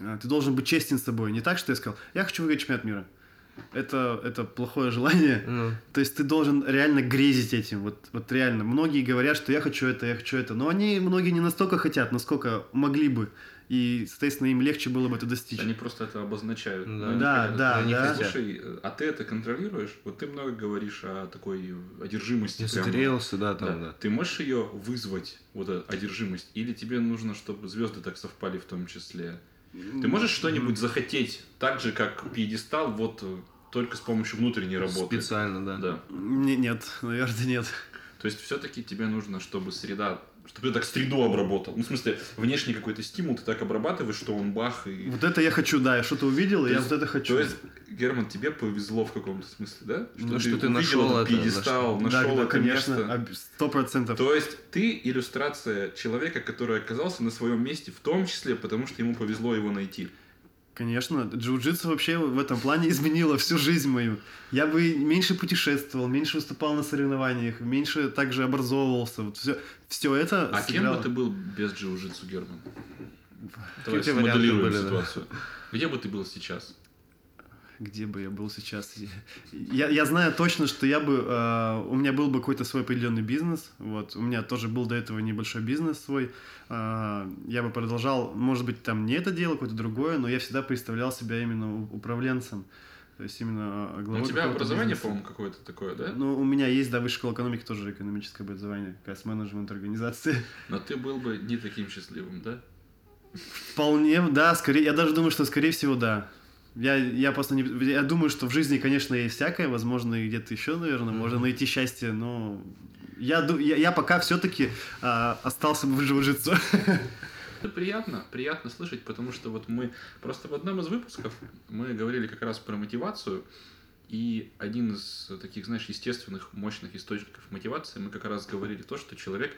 э, Ты должен быть честен с собой. Не так, что я сказал, я хочу выиграть чемпионат мира. Это, это плохое желание. Ну, То есть ты должен реально грезить этим. Вот, вот реально. Многие говорят, что я хочу это, я хочу это. Но они, многие не настолько хотят, насколько могли бы. И, соответственно, им легче было бы это достичь. Они просто это обозначают. Да. они Да, хотят. да, они да. Слушай, а ты это контролируешь? Вот ты много говоришь о такой одержимости. прям. загорелся, да, там, Да. да. Ты можешь ее вызвать, вот эту одержимость? Или тебе нужно, чтобы звезды так совпали в том числе? Ты можешь что-нибудь захотеть так же, как пьедестал, вот э, только с помощью внутренней работы? Специально, да. Да. Не- Нет, наверное, нет. То есть все-таки тебе нужно, чтобы среда, чтобы ты так среду обработал. Ну, в смысле, внешний какой-то стимул ты так обрабатываешь, что он бах и... Вот это я хочу, да, я что-то увидел, и То я есть- вот это хочу. То есть, Герман, тебе повезло в каком-то смысле, да? Ну, что ты увидел нашел этот это, пьедестал, да, нашел да, это конечно, сто процентов. То есть ты иллюстрация человека, который оказался на своем месте, в том числе потому, что ему повезло его найти. Конечно, джиу-джитсу вообще в этом плане изменило всю жизнь мою. Я бы меньше путешествовал, меньше выступал на соревнованиях, меньше также образовывался. Вот все, все это А кем сыграло. бы ты был без джиу-джитсу, Герман? Давай смоделируем были, да? ситуацию. Где бы ты был сейчас? Где бы я был сейчас? Я, я знаю точно, что я бы, э, у меня был бы какой-то свой определенный бизнес. Вот, у меня тоже был до этого небольшой бизнес свой. Э, я бы продолжал, может быть, там не это дело, какое-то другое, но я всегда представлял себя именно управленцем. То есть именно э, главой у тебя образование, бизнеса. по-моему, какое-то такое, да? Ну, у меня есть, да, высшая школа экономики, тоже экономическое образование, как раз менеджмент организации. Но ты был бы не таким счастливым, да? Вполне, да, скорее, я даже думаю, что скорее всего, да. Я, я просто не... Я думаю, что в жизни, конечно, есть всякое, возможно, и где-то еще, наверное, можно найти счастье, но я, я, я пока все-таки остался бы в джиу-джитсу. Это приятно, приятно слышать, потому что вот мы просто в одном из выпусков мы говорили как раз про мотивацию, и один из таких, знаешь, естественных, мощных источников мотивации, мы как раз говорили то, что человек,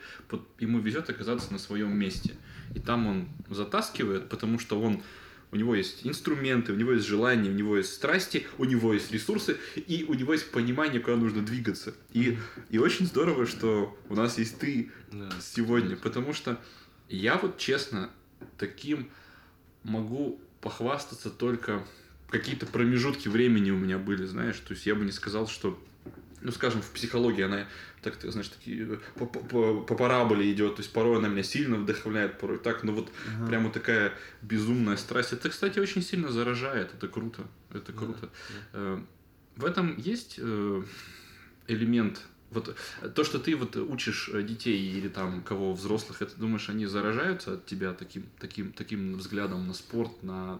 ему везет оказаться на своем месте. И там он затаскивает, потому что он у него есть инструменты, у него есть желания, у него есть страсти, у него есть ресурсы, и у него есть понимание, куда нужно двигаться. И, и очень здорово, что у нас есть ты, Да. сегодня, потому что я вот честно таким могу похвастаться только какие-то промежутки времени у меня были, знаешь, то есть я бы не сказал, что ну, скажем, в психологии она так, знаешь, такие по, по- по- по параболе идет, то есть порой она меня сильно вдохновляет, порой так, но вот прямо такая безумная страсть. Это, кстати, очень сильно заражает, это круто, это круто. Э, В этом есть э, элемент, вот э, то, что ты вот учишь э, детей или там кого взрослых, это думаешь, они заражаются от тебя таким, таким, таким взглядом на спорт, на,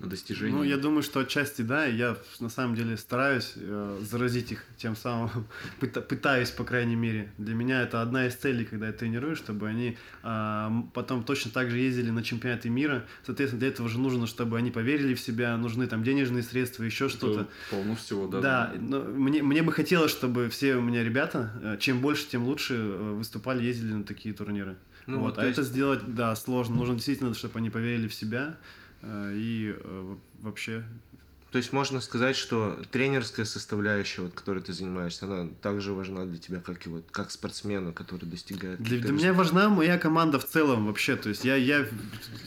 на достижения? Ну, я думаю, что отчасти да, я на самом деле стараюсь э, заразить их тем самым, пыта- пытаюсь, по крайней мере. Для меня это одна из целей, когда я тренирую, чтобы они м, потом точно так же ездили на чемпионаты мира. Соответственно, для этого же нужно, чтобы они поверили в себя, нужны там денежные средства, еще что-то. Это полно всего, да. Да, но мне, мне бы хотелось, чтобы все у меня ребята, э, чем больше, тем лучше, э, выступали, ездили на такие турниры. Ну, вот. а это есть- сделать, да, сложно. Нужно действительно, чтобы они поверили в себя э, и э, вообще То есть можно сказать, что тренерская составляющая, вот, которой ты занимаешься, она также важна для тебя, как и вот как спортсмена, который достигает. Для, для меня важна моя команда в целом вообще. То есть я, я,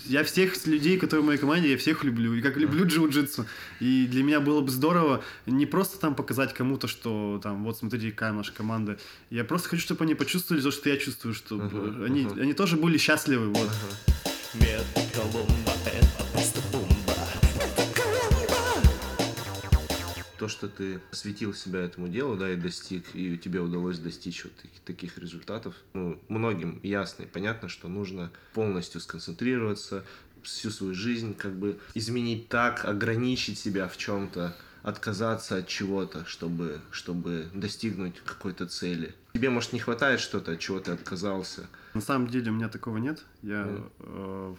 я всех людей, которые в моей команде, я всех люблю. И как люблю джиу-джитсу. И для меня было бы здорово не просто там показать кому-то, что там, вот смотрите, какая наша команда. Я просто хочу, чтобы они почувствовали то, что я чувствую, чтобы Ага, они, ага. они тоже были счастливы. Вот. Метод То, что ты посвятил себя этому делу, да, и достиг, и тебе удалось достичь вот таких, таких результатов, ну, многим ясно и понятно, что нужно полностью сконцентрироваться, всю свою жизнь как бы изменить так, ограничить себя в чем-то, отказаться от чего-то, чтобы, чтобы достигнуть какой-то цели. Тебе, может, не хватает что-то, от чего ты отказался. На самом деле у меня такого нет. Я Мгм.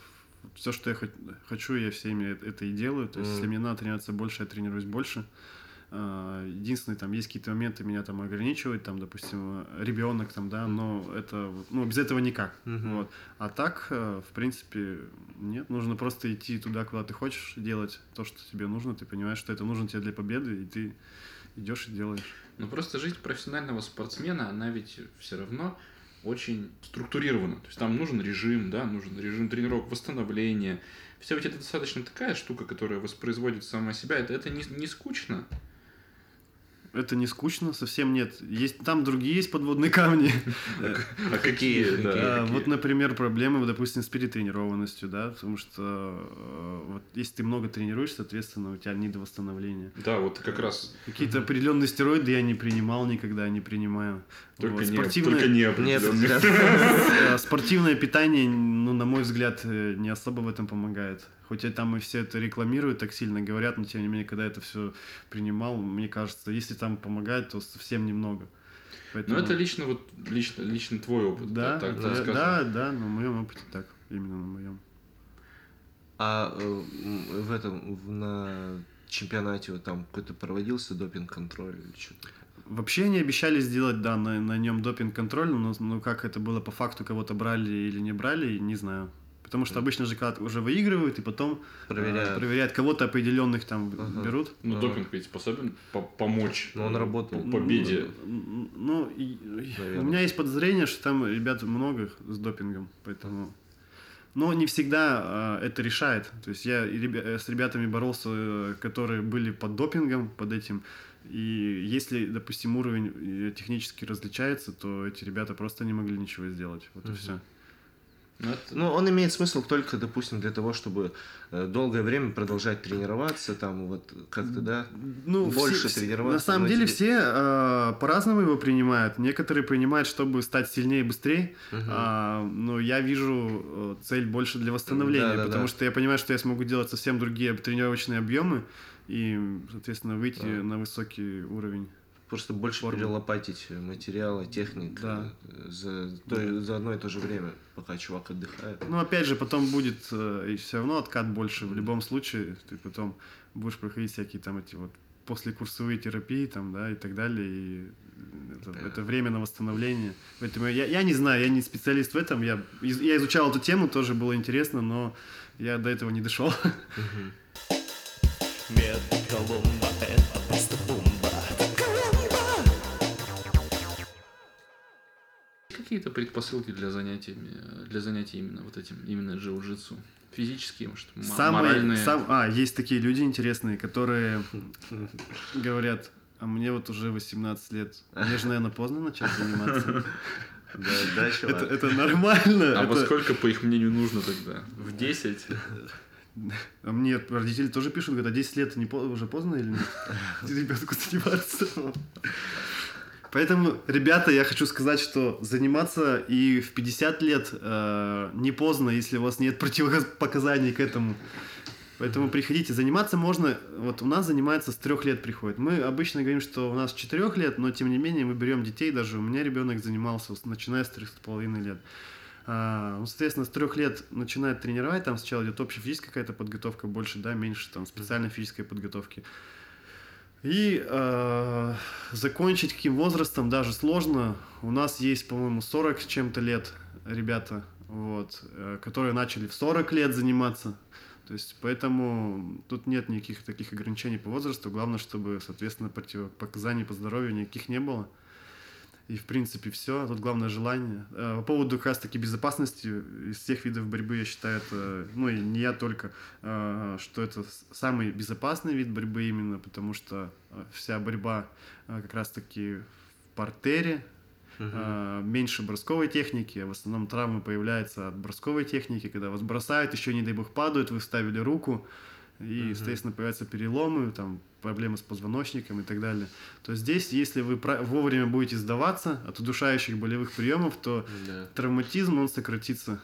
все, что я хо- хочу, я всеми э- это и делаю. То есть, если Мгм. мне надо тренироваться больше, я тренируюсь больше. А, Единственное, там есть какие-то моменты, меня там ограничивают, там, допустим, ребенок, там, да, но это, ну, без этого никак. Мгм. Вот. А так, э, в принципе, нет, нужно просто идти туда, куда ты хочешь, делать то, что тебе нужно, ты понимаешь, что это нужно тебе для победы, и ты идешь и делаешь. Но просто жизнь профессионального спортсмена, она ведь все равно очень структурирована. То есть там нужен режим, да, нужен режим тренировок, восстановления. Все ведь это достаточно такая штука, которая воспроизводит сама себя. Это, это не, не скучно. Это не скучно, совсем нет. Есть, там другие есть подводные камни. А какие? да, А, какие? Вот, например, проблемы, допустим, с перетренированностью, да, потому что э, вот если ты много тренируешь, соответственно, у тебя недовосстановление. Да, вот как раз Какие-то определенные стероиды я не принимал никогда, не принимаю. только, Вот, спортивное, только не э, спортивное питание, ну, на мой взгляд, э, не особо в этом помогает. Хоть и там и все это рекламируют, так сильно говорят, но тем не менее, когда это все принимал, мне кажется, если там помогает, то совсем немного. Но Поэтому- это лично вот лично, лично твой опыт. Да, так да, рассказывай. да, да, на моем опыте так, именно на моем. А э, в этом, в- на чемпионате вот там какой-то проводился допинг-контроль или что-то? Вообще они обещали сделать, да, на, на нем допинг-контроль, но, но как это было по факту, кого-то брали или не брали, не знаю. Потому что обычно же когда уже выигрывают и потом э, Проверяют. проверяют кого-то определенных там Ага. берут. Ну, Ага. допинг ведь способен по- помочь Ну, он работал. по победе. Ну, ну, и- и Наверное. у меня есть подозрение, что там ребят много с допингом, поэтому... Но не всегда э, это решает. То есть я и с ребятами боролся, э, которые были под допингом, под этим. И если, допустим, уровень э, технически различается, то эти ребята просто не могли ничего сделать. Вот и Мгм. все. Ну, это- Ну, он имеет смысл только, допустим, для того, чтобы э, долгое время продолжать тренироваться, там вот как-то, да? Ну, Больше все- тренироваться, На самом деле тебе- все э, по-разному его принимают. Некоторые принимают, чтобы стать сильнее и быстрее. Мгм. А, но я вижу э, цель больше для восстановления, Да, да, потому да. что я понимаю, что я смогу делать совсем другие тренировочные объемы и, соответственно, выйти Да. на высокий уровень. Просто больше Форму. перелопатить материалы, техник Да. э, за, то- за одно и то же время, пока чувак отдыхает. Ну, опять же, потом будет э, и все равно откат больше. В любом случае, ты потом будешь проходить всякие там эти вот послекурсовые терапии там, да, и так далее. И это, Да. это время на восстановление. Поэтому я, я не знаю, я не специалист в этом. Я, из- я изучал эту тему, тоже было интересно, но я до этого не дошел. Мгм. Метод Колумба это Какие-то предпосылки для занятий, для занятий именно вот этим, именно джиу-джитсу? Физические, может, Самые, моральные? сам, а, есть такие люди интересные, которые говорят, а мне вот уже 18 лет. Мне же, наверное, поздно начать заниматься. Да, да, чувак. Это, это нормально. А во это- сколько, по их мнению, нужно тогда? В 10? А мне родители тоже пишут, говорят, а 10 лет не по- уже поздно или нет? Ребенку заниматься. Поэтому, ребята, я хочу сказать, что заниматься и в 50 лет э, не поздно, если у вас нет противопоказаний к этому. Поэтому приходите. Заниматься можно, вот у нас занимается с трех лет приходит. Мы обычно говорим, что у нас с четырех лет, но тем не менее мы берем детей, даже у меня ребенок занимался, начиная с трех с половиной лет. А, ну, соответственно, с трех лет начинает тренировать, там сначала идет общая физическая какая-то подготовка, больше, да, меньше там специальной физической подготовки. И э, закончить каким возрастом даже сложно. У нас есть, по-моему, 40 с чем-то лет ребята, вот, э, которые начали в 40 лет заниматься. То есть поэтому тут нет никаких таких ограничений по возрасту. Главное, чтобы, соответственно, противопоказаний по здоровью никаких не было. И, в принципе, все. Тут главное желание. Э, По поводу как раз-таки безопасности, из всех видов борьбы, я считаю, это, ну, и не я только, э, что это самый безопасный вид борьбы именно, потому что э, вся борьба как раз-таки в партере, э, меньше бросковой техники, а в основном травмы появляются от бросковой техники, когда вас бросают, еще, не дай бог, падают, вы вставили руку, и, соответственно, появляются переломы, там, проблемы с позвоночником и так далее. То здесь, если вы вовремя будете сдаваться от удушающих болевых приемов, то Да. травматизм, он сократится.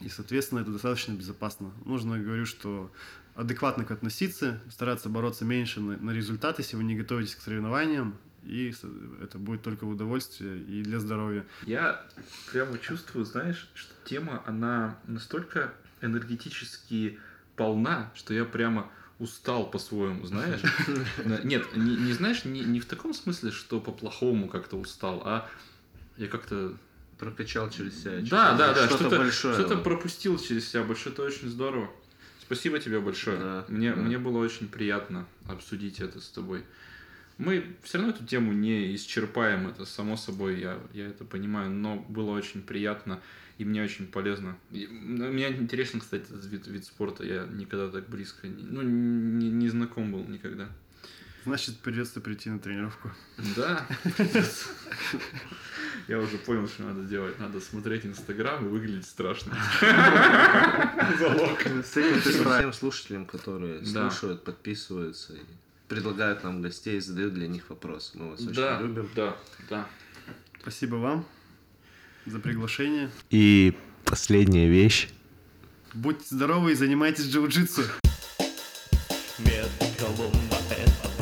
И, соответственно, это достаточно безопасно. Нужно, говорю, что адекватно к относиться, стараться бороться меньше на, на результат, если вы не готовитесь к соревнованиям, и это будет только в удовольствие и для здоровья. Я прямо чувствую, знаешь, что тема, она настолько энергетически полна, что я прямо устал по-своему, знаешь? Нет, не, не знаешь, не, не в таком смысле, что по-плохому как-то устал, а я как-то... Прокачал через себя. Да, да, да, что-то, что-то большое. Что-то пропустил через себя большое, это очень здорово. Спасибо тебе большое. Да, мне, да. мне было очень приятно обсудить это с тобой. Мы все равно эту тему не исчерпаем, это само собой, я, я это понимаю, но было очень приятно и мне очень полезно. И, ну, мне интересно, кстати, этот вид, вид спорта, я никогда так близко, не, ну, не, не знаком был никогда. Значит, придется прийти на тренировку. Да. Я уже понял, что надо делать. Надо смотреть Инстаграм и выглядеть страшно. Залог. С этим ты. Всем слушателям, которые слушают, подписываются и предлагают нам гостей, задают для них вопросы. Мы вас очень любим. да, да. Спасибо вам за приглашение. И последняя вещь. Будьте здоровы и занимайтесь джиу-джитсу. Колумба это